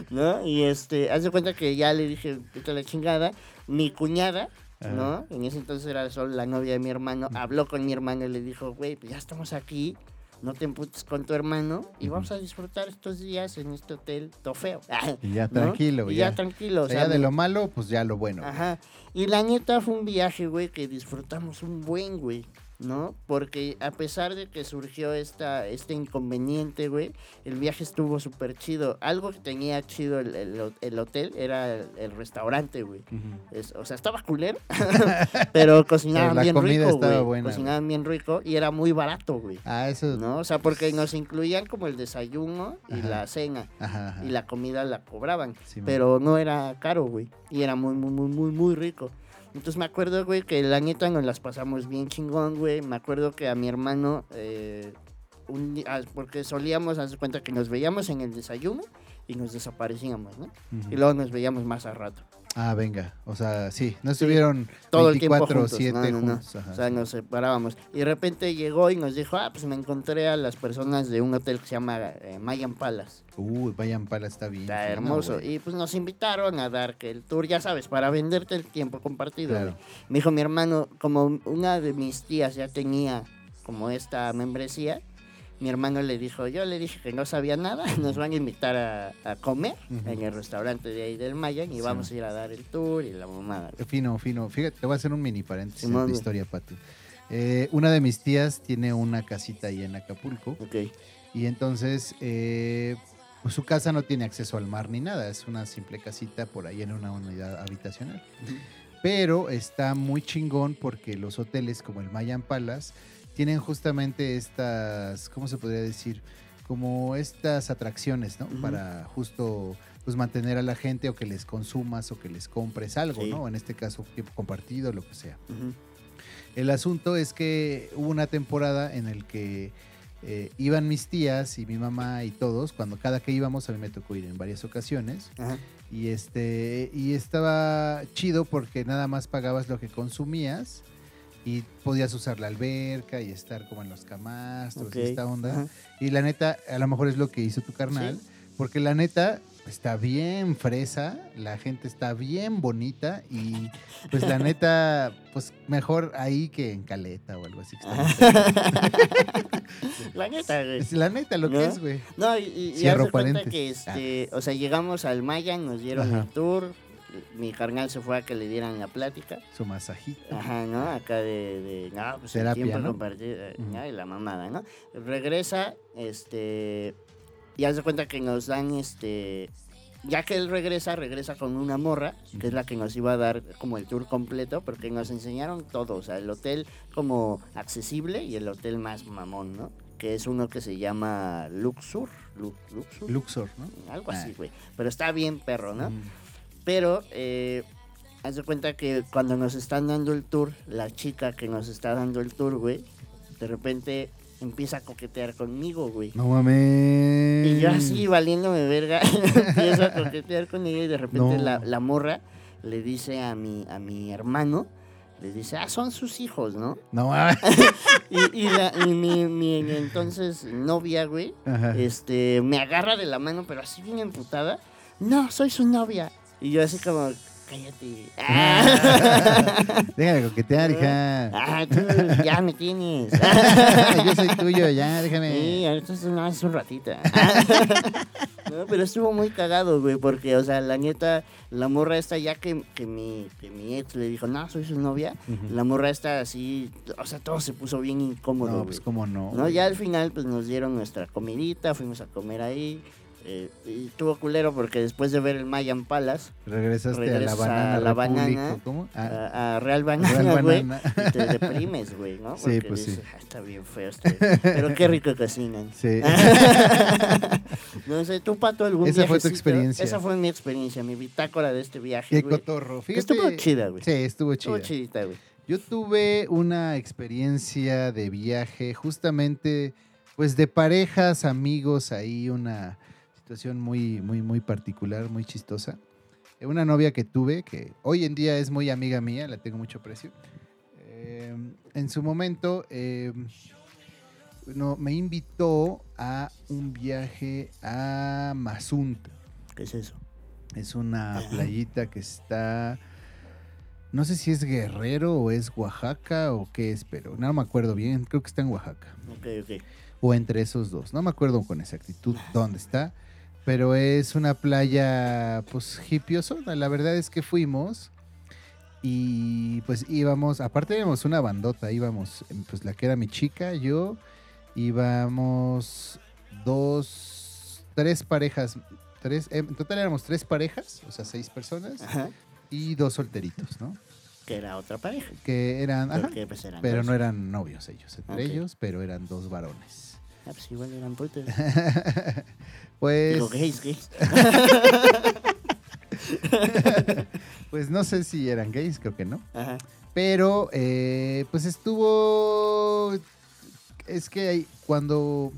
Speaker 1: ¿No? Y este, haz de cuenta que ya le dije, vete la chingada. Mi cuñada. ¿no? En ese entonces era solo la novia de mi hermano. Habló con mi hermano y le dijo, güey, pues ya estamos aquí. No te emputes con tu hermano y vamos a disfrutar estos días en este hotel tofeo.
Speaker 2: Y ya
Speaker 1: ¿no?
Speaker 2: tranquilo,
Speaker 1: Y
Speaker 2: ya.
Speaker 1: ya tranquilo.
Speaker 2: O sea, ya de lo malo, pues ya lo bueno.
Speaker 1: Ajá. Y la neta fue un viaje, güey, que disfrutamos un buen, güey. ¿No? Porque a pesar de que surgió esta, este inconveniente, güey, el viaje estuvo súper chido. Algo que tenía chido el, el ho- el hotel era el, el restaurante, güey. O sea, estaba culero, pero cocinaban
Speaker 2: la
Speaker 1: bien
Speaker 2: comida
Speaker 1: rico,
Speaker 2: estaba
Speaker 1: güey.
Speaker 2: buena,
Speaker 1: Cocinaban bien rico y era muy barato, güey.
Speaker 2: Ah, eso.
Speaker 1: ¿No? O sea, porque nos incluían como el desayuno y
Speaker 2: Ajá.
Speaker 1: la cena.
Speaker 2: Ajá, ajá.
Speaker 1: Y la comida la cobraban.
Speaker 2: Sí,
Speaker 1: pero no era caro, güey. Y era muy, muy, muy, muy, muy rico. Entonces me acuerdo, güey, que la neta nos las pasamos bien chingón, güey. Me acuerdo que a mi hermano, eh, un porque solíamos, hacer cuenta que nos veíamos en el desayuno y nos desaparecíamos, ¿no? Y luego nos veíamos más a rato.
Speaker 2: Ah, venga. O sea, sí, no estuvieron
Speaker 1: Todo el tiempo
Speaker 2: 24
Speaker 1: juntos.
Speaker 2: 7
Speaker 1: no, no, no.
Speaker 2: juntos.
Speaker 1: O sea,
Speaker 2: sí.
Speaker 1: nos separábamos. Y de repente llegó y nos dijo, ah, pues me encontré a las personas de un hotel que se llama eh, Mayan Palace.
Speaker 2: Uy, vayan pala, está bien.
Speaker 1: Está hermoso. Y pues nos invitaron a dar que el tour, ya sabes, para venderte el tiempo compartido.
Speaker 2: Claro.
Speaker 1: Me dijo mi hermano, como una de mis tías ya tenía como esta membresía, mi hermano le dijo, yo le dije que no sabía nada, nos van a invitar a, a comer
Speaker 2: Ujú.
Speaker 1: en el restaurante de ahí del Mayan y
Speaker 2: Sí.
Speaker 1: vamos a ir a dar el tour y la mamada. güey.
Speaker 2: Fino, fino. Fíjate, te voy a hacer un mini paréntesis en tu historia, Pati. Eh, una de mis tías tiene una casita ahí en Acapulco
Speaker 1: Ok.
Speaker 2: y entonces eh, pues su casa no tiene acceso al mar ni nada, es una simple casita por ahí en una unidad habitacional. Pero está muy chingón porque los hoteles como el Mayan Palace tienen justamente estas, ¿cómo se podría decir? Como estas atracciones, ¿no? Para justo pues mantener a la gente o que les consumas o que les compres algo,
Speaker 1: Sí.
Speaker 2: ¿no? En este caso, tiempo compartido, lo que sea. El asunto es que hubo una temporada en el que eh, iban mis tías y mi mamá y todos, cuando cada que íbamos a mí me tocó ir en varias ocasiones
Speaker 1: Ajá.
Speaker 2: y este y estaba chido porque nada más pagabas lo que consumías y podías usar la alberca y estar como en los camastros y esta onda.
Speaker 1: Ajá.
Speaker 2: Y la neta, a lo mejor es lo que hizo tu carnal,
Speaker 1: Sí.
Speaker 2: porque la neta está bien fresa, la gente está bien bonita y pues la neta, pues mejor ahí que en Caleta o algo así. que está.
Speaker 1: La neta, güey.
Speaker 2: Es la neta lo
Speaker 1: ¿No?
Speaker 2: que es, güey.
Speaker 1: No, y, y,
Speaker 2: Cierro
Speaker 1: cuenta
Speaker 2: paréntesis. Ah.
Speaker 1: que, este, o sea, llegamos al Mayan, nos dieron
Speaker 2: Ajá.
Speaker 1: el tour, mi carnal se fue a que le dieran la plática.
Speaker 2: Su masajito.
Speaker 1: Ajá, ¿no? Acá de, de no, pues el
Speaker 2: Terapia,
Speaker 1: tiempo
Speaker 2: ¿no?
Speaker 1: compartido. ¿no? Y la mamada, ¿no? Regresa, este, y haz de cuenta que nos dan, este, ya que él regresa, regresa con una morra, que es la que nos iba a dar como el tour completo, porque nos enseñaron todo, o sea, el hotel como accesible y el hotel más mamón, ¿no? Que es uno que se llama Luxur, Lu- Luxur,
Speaker 2: Luxor, ¿no?
Speaker 1: algo así,
Speaker 2: Ah.
Speaker 1: güey. Pero está bien perro, ¿no?
Speaker 2: Mm.
Speaker 1: Pero, eh, haz de cuenta que cuando nos están dando el tour, la chica que nos está dando el tour, güey, de repente empieza a coquetear conmigo, güey.
Speaker 2: No mames.
Speaker 1: Y yo así, valiéndome verga, empiezo a coquetear con ella y de repente
Speaker 2: No.
Speaker 1: la, la morra le dice a mi, a mi hermano, le dice, ah, son sus hijos, ¿no?
Speaker 2: No mames.
Speaker 1: Y, y, la- y mi, mi entonces novia, güey,
Speaker 2: Ajá.
Speaker 1: este, me agarra de la mano, pero así bien emputada. No, soy su novia. Y yo así como, cállate. Ah,
Speaker 2: Déjame coquetear, hija.
Speaker 1: ah, tú ya me tienes.
Speaker 2: Yo soy tuyo, ya, déjame.
Speaker 1: Sí, ahorita es una- un ratito. No, pero estuvo muy cagado, güey, porque, o sea, la neta, la morra esta, ya que, que, mi, que mi ex le dijo, no, soy su novia, la morra esta así, o sea, todo se puso bien incómodo,
Speaker 2: No,
Speaker 1: güey.
Speaker 2: pues cómo no.
Speaker 1: ¿no?
Speaker 2: güey.
Speaker 1: Ya al final pues nos dieron nuestra comidita, fuimos a comer ahí eh, y estuvo culero porque después de ver el Mayan Palace,
Speaker 2: Regresaste a la banana.
Speaker 1: a la
Speaker 2: República,
Speaker 1: banana,
Speaker 2: ¿Cómo? Ah,
Speaker 1: a, a Real Banana, güey, te deprimes, güey, ¿no?
Speaker 2: Sí,
Speaker 1: Porque
Speaker 2: pues sí.
Speaker 1: dices, "Ah, está bien feo esto, pero qué rico cocinan.
Speaker 2: Sí.
Speaker 1: no sé, tú, Pato, algún
Speaker 2: Esa fue tu experiencia.
Speaker 1: Esa fue mi experiencia, mi bitácora de este viaje,
Speaker 2: Qué cotorro.
Speaker 1: Que
Speaker 2: Fíjate.
Speaker 1: estuvo chida, güey.
Speaker 2: Sí, estuvo
Speaker 1: Estuvo
Speaker 2: chida.
Speaker 1: chidita, güey.
Speaker 2: Yo tuve una experiencia de viaje justamente, pues de parejas, amigos, ahí una situación muy, muy, muy particular, muy chistosa. Eh, Una novia que tuve, que hoy en día es muy amiga mía, la tengo mucho aprecio. Eh, en su momento, eh, no, me invitó a un viaje a Mazunte.
Speaker 1: ¿Qué es eso?
Speaker 2: Es una playita que está. No sé si es Guerrero o es Oaxaca o qué es, pero no me acuerdo bien. Creo que está en Oaxaca.
Speaker 1: Ok, ok.
Speaker 2: O entre esos dos. No me acuerdo con exactitud dónde está. Pero es una playa, pues, hipiosona. La verdad es que fuimos. Y pues íbamos, aparte íbamos una bandota, íbamos, pues la que era mi chica, yo, íbamos dos, tres parejas, tres, em, en total éramos tres parejas, o sea, seis personas,
Speaker 1: Ajá.
Speaker 2: y dos solteritos, ¿no?
Speaker 1: Que era otra pareja.
Speaker 2: Que eran, ajá,
Speaker 1: pues, eran
Speaker 2: pero
Speaker 1: dos.
Speaker 2: no eran novios ellos, entre ellos, pero eran dos varones.
Speaker 1: Ah, pues igual eran putos.
Speaker 2: pues,
Speaker 1: Digo, gays, gays.
Speaker 2: pues no sé si eran gays, creo que no.
Speaker 1: Ajá.
Speaker 2: Pero, eh, pues estuvo. Es que cuando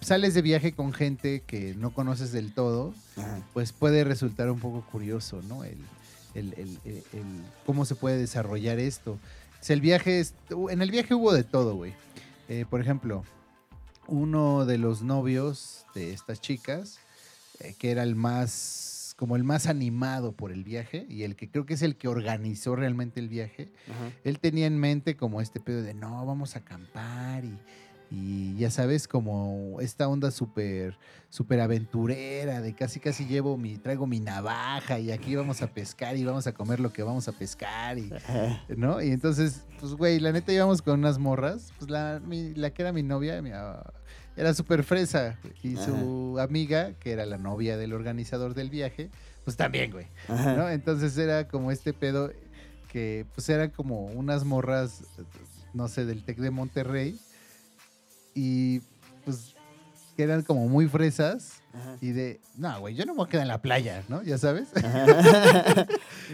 Speaker 2: sales de viaje con gente que no conoces del todo,
Speaker 1: Ajá.
Speaker 2: pues puede resultar un poco curioso, ¿no? El, el- el- el- el- cómo se puede desarrollar esto. Si el viaje es- en el viaje hubo de todo, güey. Eh, por ejemplo, uno de los novios de estas chicas, eh, que era el más, como el más animado por el viaje y el que creo que es el que organizó realmente el viaje, él tenía en mente como este pedo de no, vamos a acampar y, y ya sabes, como esta onda súper súper aventurera, de casi casi llevo mi, traigo mi navaja y aquí vamos a pescar y vamos a comer lo que vamos a pescar y. ¿no? Y entonces, pues güey, la neta íbamos con unas morras, pues la, mi- la que era mi novia, mi, ah, era súper fresa y su amiga, que era la novia del organizador del viaje, pues también, güey.
Speaker 1: Ajá.
Speaker 2: ¿no? Entonces era como este pedo que pues eran como unas morras, no sé, del TEC de Monterrey y pues que eran como muy fresas
Speaker 1: Ajá.
Speaker 2: y de, no, güey, yo no me voy a quedar en la playa, ¿no? Ya sabes.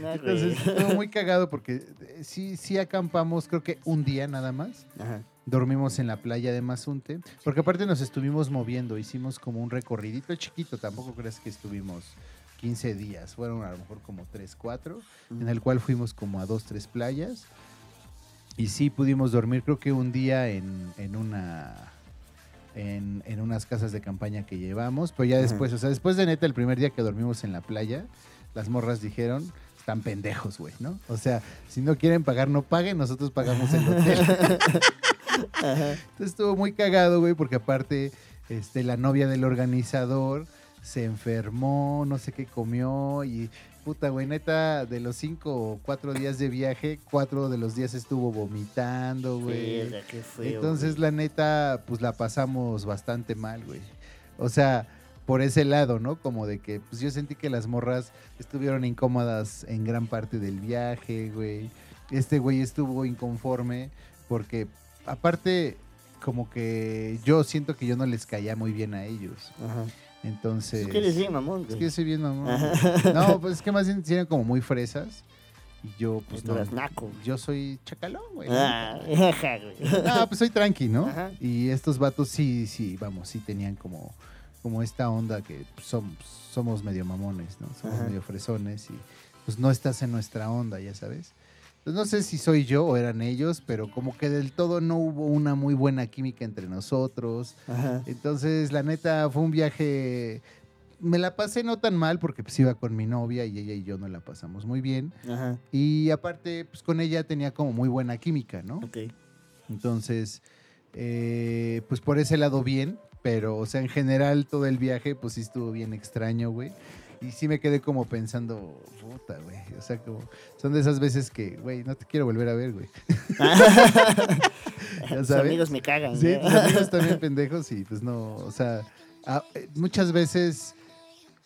Speaker 1: No,
Speaker 2: Entonces estuvo muy cagado porque eh, sí, sí acampamos, creo que un día nada más.
Speaker 1: Ajá.
Speaker 2: Dormimos en la playa de Mazunte, porque aparte nos estuvimos moviendo, hicimos como un recorridito chiquito, tampoco crees que estuvimos 15 días, fueron a lo mejor como 3, 4, en el cual fuimos como a dos, tres playas. Y sí pudimos dormir, creo que un día en, en una. En, en unas casas de campaña que llevamos, pero ya después, o sea, después de neta, el primer día que dormimos en la playa, las morras dijeron, están pendejos, güey, ¿no? O sea, si no quieren pagar, no paguen, nosotros pagamos el hotel. Entonces estuvo muy cagado, güey, porque aparte, este, la novia del organizador se enfermó, no sé qué comió y puta, güey, neta, de los cinco o cuatro días de viaje, cuatro de los días estuvo vomitando, güey. Entonces, la neta, pues la pasamos bastante mal, güey. O sea, por ese lado, ¿no? Como de que, pues yo sentí que las morras estuvieron incómodas en gran parte del viaje, güey. Este güey estuvo inconforme porque, aparte, como que yo siento que yo no les caía muy bien a ellos.
Speaker 1: Ajá.
Speaker 2: Entonces...
Speaker 1: Es que eres bien mamón,
Speaker 2: Es que yo soy bien mamón. No, pues es que más bien eran como muy fresas. Y yo, pues no.
Speaker 1: naco.
Speaker 2: Yo soy chacalón, güey.
Speaker 1: Ah, ajá, güey.
Speaker 2: No, pues soy tranqui, ¿no?
Speaker 1: Ajá.
Speaker 2: Y estos vatos sí, sí, vamos, sí tenían como, como esta onda que somos, somos medio mamones, ¿no? Somos
Speaker 1: Ajá.
Speaker 2: medio fresones y pues no estás en nuestra onda, ya sabes. Entonces, no sé si soy yo o eran ellos, pero como que del todo no hubo una muy buena química entre nosotros.
Speaker 1: Ajá.
Speaker 2: Entonces, la neta, fue un viaje... Me la pasé no tan mal porque pues iba con mi novia y ella y yo no la pasamos muy bien.
Speaker 1: Ajá.
Speaker 2: Y aparte, pues con ella tenía como muy buena química, ¿no?
Speaker 1: Ok.
Speaker 2: Entonces, eh, pues por ese lado bien, pero, o sea, en general todo el viaje, pues sí estuvo bien extraño, güey. Y sí me quedé como pensando, puta, güey. O sea, como, son de esas veces que, güey, no te quiero volver a ver, güey.
Speaker 1: Amigos me cagan.
Speaker 2: Sí, amigos también pendejos y pues no, o sea, a- eh, muchas veces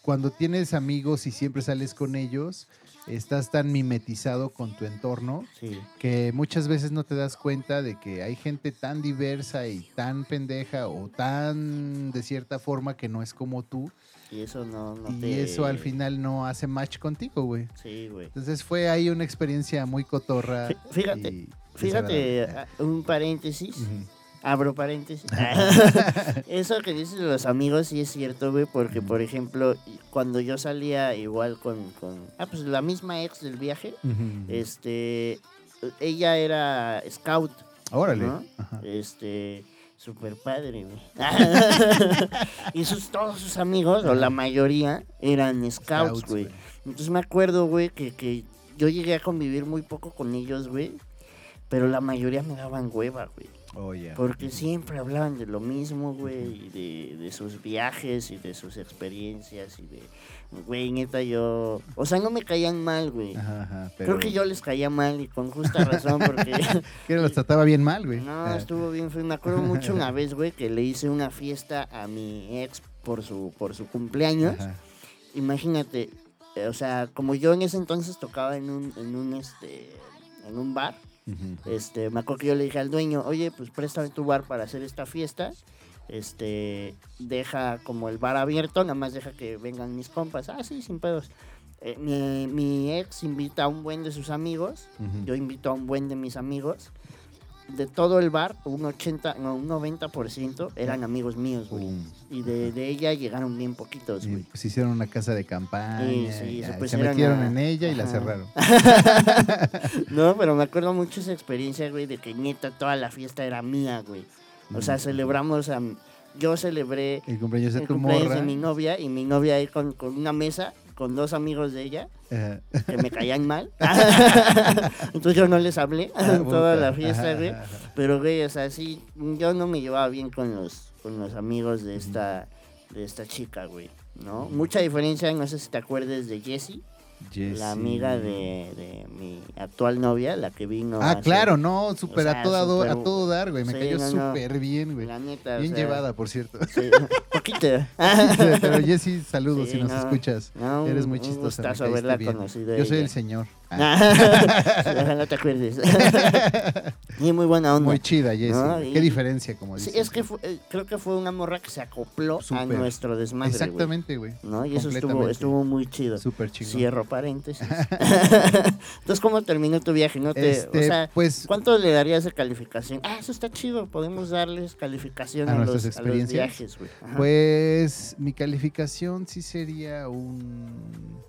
Speaker 2: cuando tienes amigos y siempre sales con ellos, estás tan mimetizado con tu entorno
Speaker 1: Sí.
Speaker 2: que muchas veces no te das cuenta de que hay gente tan diversa y tan pendeja o tan de cierta forma que no es como tú
Speaker 1: Y eso no, no
Speaker 2: y
Speaker 1: te...
Speaker 2: eso al final no hace match contigo, güey.
Speaker 1: Sí, güey.
Speaker 2: Entonces fue ahí una experiencia muy cotorra.
Speaker 1: Fí- fíjate,
Speaker 2: y
Speaker 1: Fíjate, un paréntesis. Abro paréntesis. Eso que dices de los amigos sí es cierto, güey, porque, por ejemplo, cuando yo salía igual con, con... Ah, pues la misma ex del viaje, este... Ella era scout,
Speaker 2: Órale.
Speaker 1: ¿no? Este... Super padre, güey. y sus, todos sus amigos, o la mayoría, eran scouts, güey. Entonces me acuerdo, güey, que, que yo llegué a convivir muy poco con ellos, güey. Pero la mayoría me daban hueva, güey.
Speaker 2: Oh, ya.
Speaker 1: Porque siempre hablaban de lo mismo, güey, y de, de sus viajes y de sus experiencias y de, güey, neta, yo... O sea, no me caían mal, güey.
Speaker 2: Ajá, ajá, pero
Speaker 1: Creo que yo les caía mal y con justa razón porque...
Speaker 2: que los trataba bien mal, güey.
Speaker 1: no,
Speaker 2: Ah,
Speaker 1: estuvo bien feo. Me acuerdo mucho una vez, güey, que le hice una fiesta a mi ex por su, por su cumpleaños.
Speaker 2: ajá.
Speaker 1: Imagínate, eh, o sea, como yo en ese entonces tocaba en un, en un, este, en un bar, Este, me acuerdo que yo le dije al dueño, oye, pues préstame tu bar para hacer esta fiesta. Este, deja como el bar abierto, nada más deja que vengan mis compas. Ah, sí, sin pedos. Eh, mi, mi ex invita a un buen de sus amigos, yo invito a un buen de mis amigos. De todo el bar, un 80, no, un 90% eran amigos míos, güey.
Speaker 2: Pum.
Speaker 1: Y de, de ella llegaron bien poquitos, güey.
Speaker 2: pues hicieron una casa de campaña.
Speaker 1: Sí, sí,
Speaker 2: ya,
Speaker 1: se
Speaker 2: y se metieron
Speaker 1: a-
Speaker 2: en ella y la
Speaker 1: Ajá.
Speaker 2: cerraron.
Speaker 1: No, pero me acuerdo mucho esa experiencia, güey, de que neta toda la fiesta era mía, güey. O sea,
Speaker 2: Mm.
Speaker 1: celebramos, a, yo celebré
Speaker 2: El cumpleaños de
Speaker 1: el cumpleaños de mi novia y mi novia ahí con, con una mesa con dos amigos de ella
Speaker 2: Ajá.
Speaker 1: que me caían mal. Entonces yo no les hablé
Speaker 2: Ah,
Speaker 1: toda la fiesta, güey. Pero, güey, o sea, sí, yo no me llevaba bien con los, con los amigos de esta, de esta chica, güey, ¿no? Mucha diferencia, no sé si te acuerdes de Jessie,
Speaker 2: Jessie.
Speaker 1: la amiga de, de mi actual novia, la que vino
Speaker 2: Ah, claro, no, súper
Speaker 1: sea,
Speaker 2: a, toda do-
Speaker 1: súper-
Speaker 2: a todo dar, güey. Me
Speaker 1: Sí,
Speaker 2: cayó
Speaker 1: no, no.
Speaker 2: súper bien, güey.
Speaker 1: La neta, o
Speaker 2: Bien
Speaker 1: sea,
Speaker 2: llevada, por cierto.
Speaker 1: Sí, poquito.
Speaker 2: Pero Jessy, saludos
Speaker 1: Sí,
Speaker 2: si nos
Speaker 1: no,
Speaker 2: escuchas. Eres muy chistosa. me bien. Yo soy
Speaker 1: ella.
Speaker 2: el señor. Ah,
Speaker 1: Ojalá te acuerdes. y muy buena onda.
Speaker 2: muy chida, Jessy.
Speaker 1: No,
Speaker 2: Qué diferencia, como
Speaker 1: Sí,
Speaker 2: dices.
Speaker 1: es que fue- eh, creo que fue una morra que se acopló a nuestro desmadre.
Speaker 2: Exactamente, güey.
Speaker 1: ¿no? Y eso estuvo, estuvo muy chido.
Speaker 2: Súper chingón.
Speaker 1: Cierro paréntesis. Entonces, ¿cómo terminó tu viaje? ¿No te,
Speaker 2: Este,
Speaker 1: o sea,
Speaker 2: pues,
Speaker 1: ¿cuánto le darías de calificación? Ah, eso está chido. Podemos darles calificación
Speaker 2: ¿A
Speaker 1: a, los, a viajes, güey.
Speaker 2: Pues mi calificación sí sería un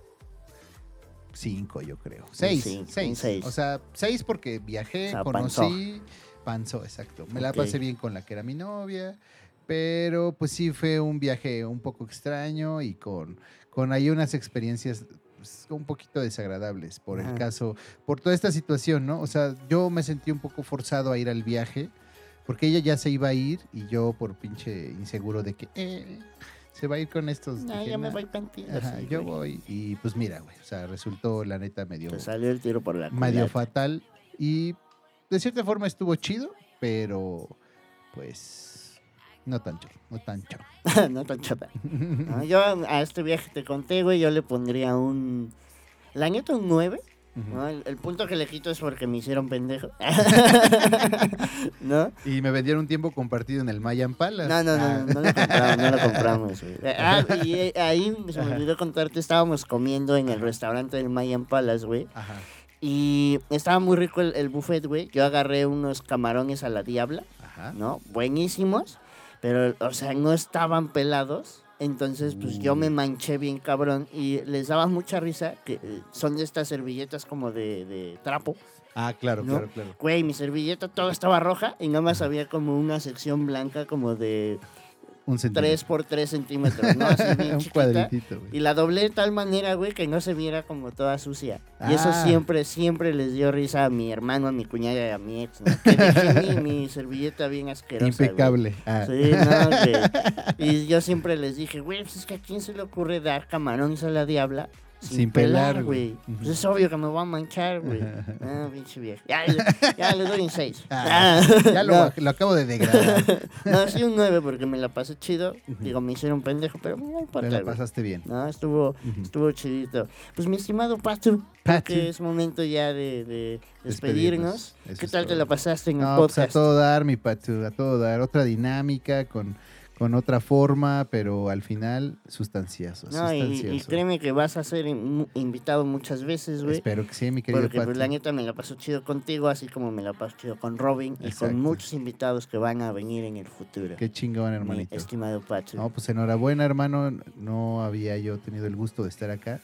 Speaker 2: 5, yo creo. 6,
Speaker 1: cinco, un
Speaker 2: 6.
Speaker 1: seis.
Speaker 2: O sea, 6 porque viajé,
Speaker 1: O sea,
Speaker 2: conocí, panzó, exacto. Me la pasé bien con la que era mi novia, pero pues sí fue un viaje un poco extraño y con, con ahí unas experiencias pues, un poquito desagradables por el caso, por toda esta situación, ¿no? O sea, yo me sentí un poco forzado a ir al viaje porque ella ya se iba a ir y yo por pinche inseguro de que eh, se va a ir con estos.
Speaker 1: No,
Speaker 2: dije,
Speaker 1: ya me voy pantido.
Speaker 2: Ajá,
Speaker 1: sí,
Speaker 2: yo voy y pues mira, güey, o sea, resultó la neta medio,
Speaker 1: Te salió el tiro por la
Speaker 2: medio
Speaker 1: culata.
Speaker 2: fatal y de cierta forma estuvo chido, pero pues no tan chorro, no tan chorro.
Speaker 1: no tan chata. No, yo a este viaje te conté, güey, yo le pondría un... La neta un 9. ¿No? El, el punto que le quito es porque me hicieron pendejo. ¿No?
Speaker 2: Y me vendieron un tiempo compartido en el Mayan Palace.
Speaker 1: No, no,
Speaker 2: Ah.
Speaker 1: no, no lo compramos, no lo compramos, güey. Ah, y eh, ahí se me olvidó contarte, estábamos comiendo en el restaurante del Mayan Palace, güey.
Speaker 2: Ajá.
Speaker 1: Y estaba muy rico el, el buffet, güey. Yo agarré unos camarones a la diabla,
Speaker 2: Ajá.
Speaker 1: ¿no? Buenísimos, pero, o sea, no estaban pelados. Entonces, pues yo me manché bien cabrón y les daba mucha risa, que eh, son de estas servilletas como de, de trapo.
Speaker 2: Ah, claro,
Speaker 1: ¿No?
Speaker 2: claro, claro.
Speaker 1: Güey, mi servilleta toda estaba roja y nada más había como una sección blanca como de
Speaker 2: Un
Speaker 1: 3
Speaker 2: centímetro.
Speaker 1: por 3 centímetros, ¿no? Así bien
Speaker 2: un
Speaker 1: chiquita.
Speaker 2: cuadritito, güey.
Speaker 1: Y la doblé de tal manera, güey, que no se viera como toda sucia. Y eso
Speaker 2: Ah.
Speaker 1: siempre, siempre les dio risa a mi hermano, a mi cuñada y a mi ex, ¿no? Que dejé mi, mi servilleta bien asquerosa. güey.
Speaker 2: Impecable. Ah.
Speaker 1: Sí, no, güey. Y yo siempre les dije, güey, pues es que a quién se le ocurre dar camarones a la diabla sin,
Speaker 2: Sin
Speaker 1: pelar, güey. Pues es obvio que me voy a manchar, güey. Ah, pinche vieja. Ya, le doy un 6.
Speaker 2: Ah, ya lo, lo acabo de degradar.
Speaker 1: No, sí un 9 porque me la pasé chido. Digo, me hicieron pendejo, pero no
Speaker 2: Te
Speaker 1: importa.
Speaker 2: la
Speaker 1: güey.
Speaker 2: pasaste bien.
Speaker 1: No, estuvo, estuvo chidito. Pues mi estimado Patu, que es momento ya de, de despedirnos.
Speaker 2: Eso
Speaker 1: ¿Qué tal te
Speaker 2: todo.
Speaker 1: la pasaste en el
Speaker 2: No, pues a
Speaker 1: podcast?
Speaker 2: todo dar, mi Patu, a todo dar. Otra dinámica, con, con otra forma, pero al final sustancioso.
Speaker 1: no, y, y créeme que vas a ser in- invitado muchas veces, güey.
Speaker 2: Espero que sí, mi querido
Speaker 1: Porque pues la neta me la paso chido contigo, así como me la paso chido con Robin y
Speaker 2: Exacto.
Speaker 1: con muchos invitados que van a venir en el futuro.
Speaker 2: Qué chingón,
Speaker 1: mi
Speaker 2: hermanito.
Speaker 1: estimado Patu.
Speaker 2: No, pues enhorabuena, hermano. No había yo tenido el gusto de estar acá.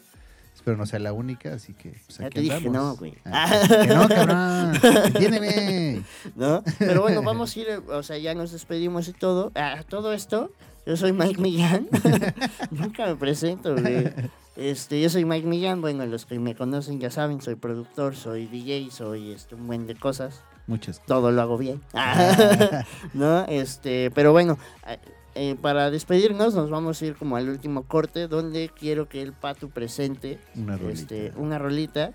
Speaker 2: Espero no sea la única, así que pues,
Speaker 1: Ya
Speaker 2: aquí
Speaker 1: te dije no, güey.
Speaker 2: Ah, que no, cabrón. Entiéndeme.
Speaker 1: ¿no? Pero bueno, vamos a ir, o sea, ya nos despedimos y todo. A todo esto, yo soy Mike Millán. Nunca me presento, güey. Este, yo soy Mike Millán, bueno, los que me conocen ya saben, soy productor, soy DJ, soy este, un buen de cosas.
Speaker 2: Muchas
Speaker 1: Todo lo hago bien. ¿No? Este, pero bueno, eh, para despedirnos nos vamos a ir como al último corte donde quiero que el Patu presente
Speaker 2: Una rolita.
Speaker 1: este, una rolita.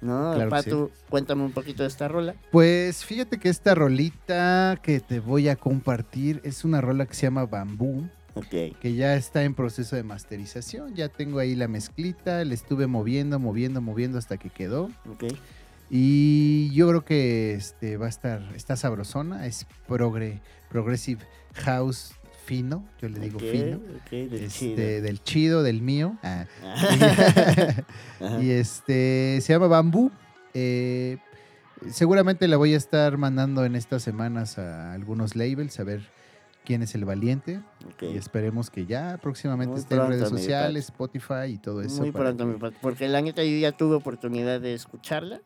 Speaker 1: ¿No?
Speaker 2: Claro
Speaker 1: Patu, cuéntame un poquito de esta rola.
Speaker 2: Pues fíjate que esta rolita que te voy a compartir es una rola que se llama Bambú,
Speaker 1: Ok.
Speaker 2: que ya está en proceso de masterización. Ya tengo ahí la mezclita, le estuve moviendo, moviendo, moviendo hasta que quedó.
Speaker 1: Ok.
Speaker 2: Y yo creo que este va a estar, está sabrosona, es progre, progressive house fino, yo le digo fino.
Speaker 1: del
Speaker 2: este,
Speaker 1: chido.
Speaker 2: del chido, del mío. Ah. Y este se llama Bambú. Eh, seguramente la voy a estar mandando en estas semanas a algunos labels a ver quién es el valiente. Y esperemos que ya próximamente
Speaker 1: Muy
Speaker 2: esté en redes sociales, Spotify y todo eso.
Speaker 1: Muy pronto,
Speaker 2: que-
Speaker 1: mi Patu, porque la neta yo ya tuve oportunidad de escucharla.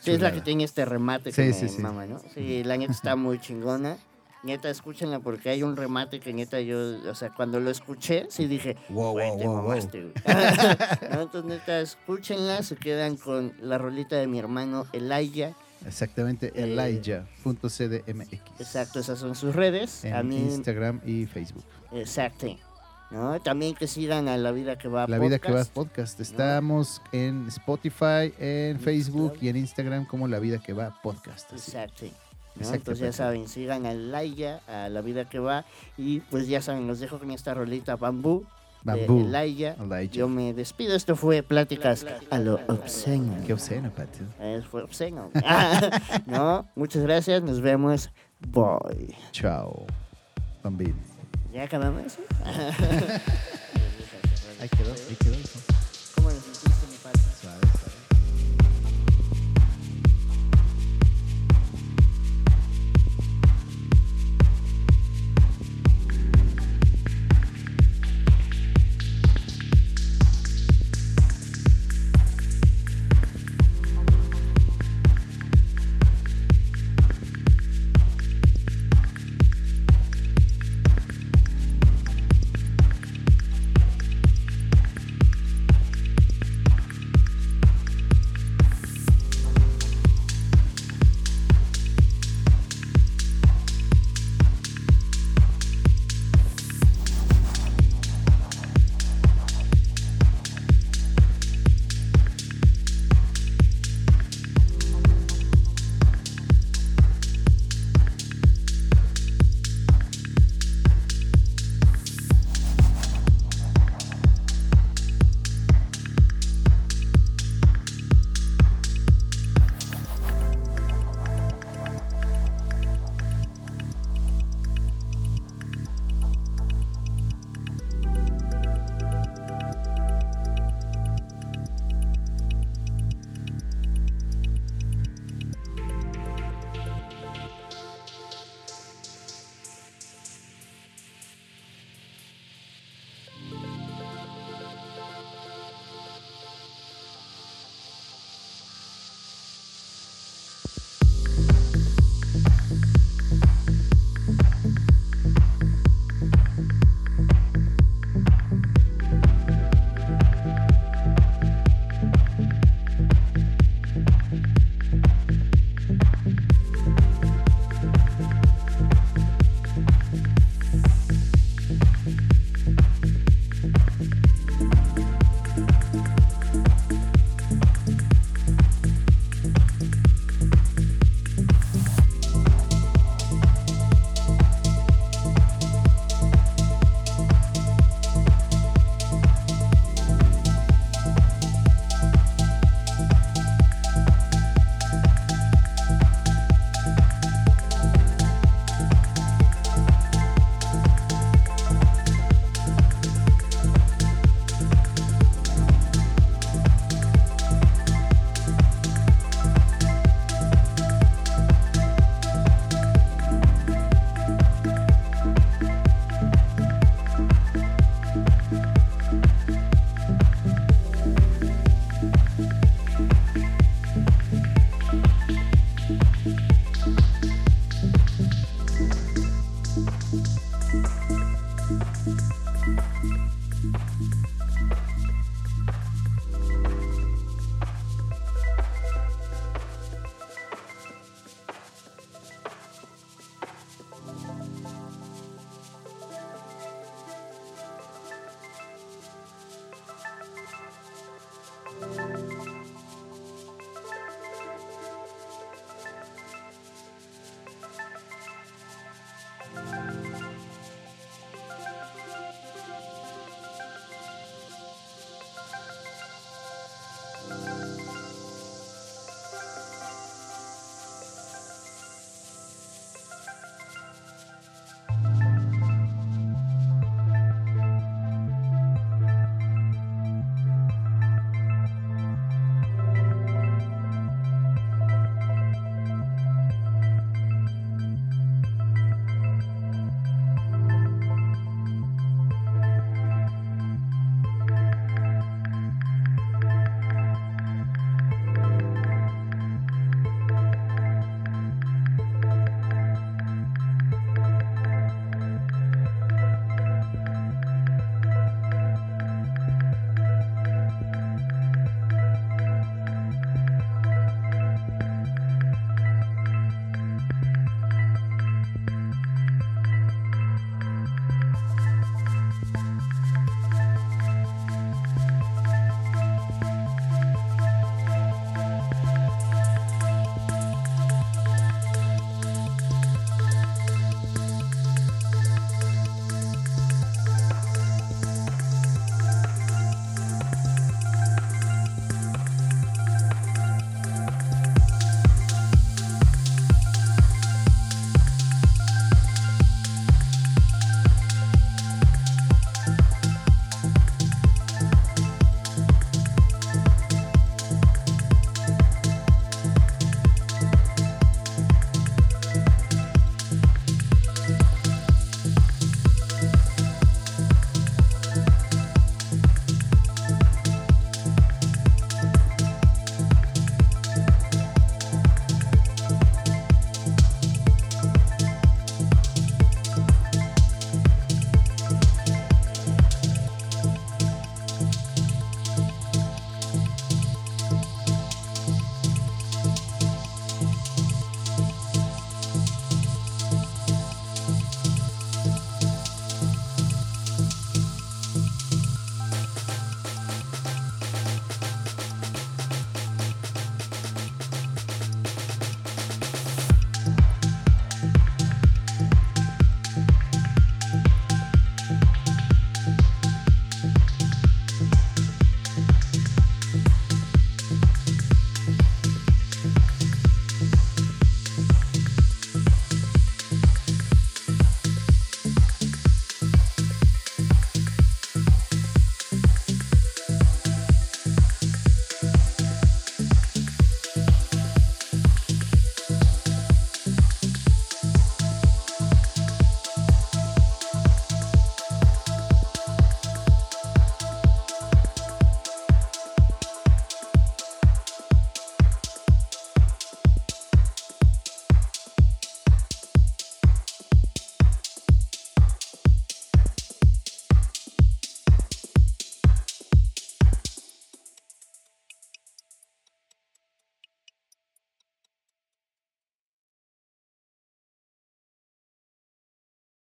Speaker 1: Sí, es la que tiene este remate
Speaker 2: Sí,
Speaker 1: que
Speaker 2: sí,
Speaker 1: me
Speaker 2: sí.
Speaker 1: mama, ¿no? Sí, la neta está muy chingona. Neta, escúchenla porque hay un remate que neta yo, o sea, cuando lo escuché, sí dije,
Speaker 2: Wow,
Speaker 1: güey,
Speaker 2: wow,
Speaker 1: te
Speaker 2: wow.
Speaker 1: Entonces, neta, escúchenla, se quedan con la rolita de mi hermano Elaya.
Speaker 2: Exactamente,
Speaker 1: Eh,
Speaker 2: Elijah.cdmx.
Speaker 1: Exacto, esas son sus redes.
Speaker 2: En
Speaker 1: a mí,
Speaker 2: Instagram y Facebook.
Speaker 1: exacto. ¿No? También que sigan a La Vida que va
Speaker 2: La vida que va
Speaker 1: podcast.
Speaker 2: Estamos en Spotify, en Facebook y en Instagram como La vida que va podcast. así.
Speaker 1: Exacto. ¿No?
Speaker 2: Exacto,
Speaker 1: Entonces ya saben, sigan a Laia, a la vida que va. Y pues ya saben, los dejo con esta rolita bambú.
Speaker 2: Bambú.
Speaker 1: De Laia. Yo me despido. Esto fue Pláticas a lo obsceno.
Speaker 2: Qué obsceno, Pato.
Speaker 1: Eh, fue obsceno. no, muchas gracias. Nos vemos. Bye.
Speaker 2: Chao. Bambín.
Speaker 1: ¿Ya acabamos?
Speaker 2: Ahí quedó, ahí quedó.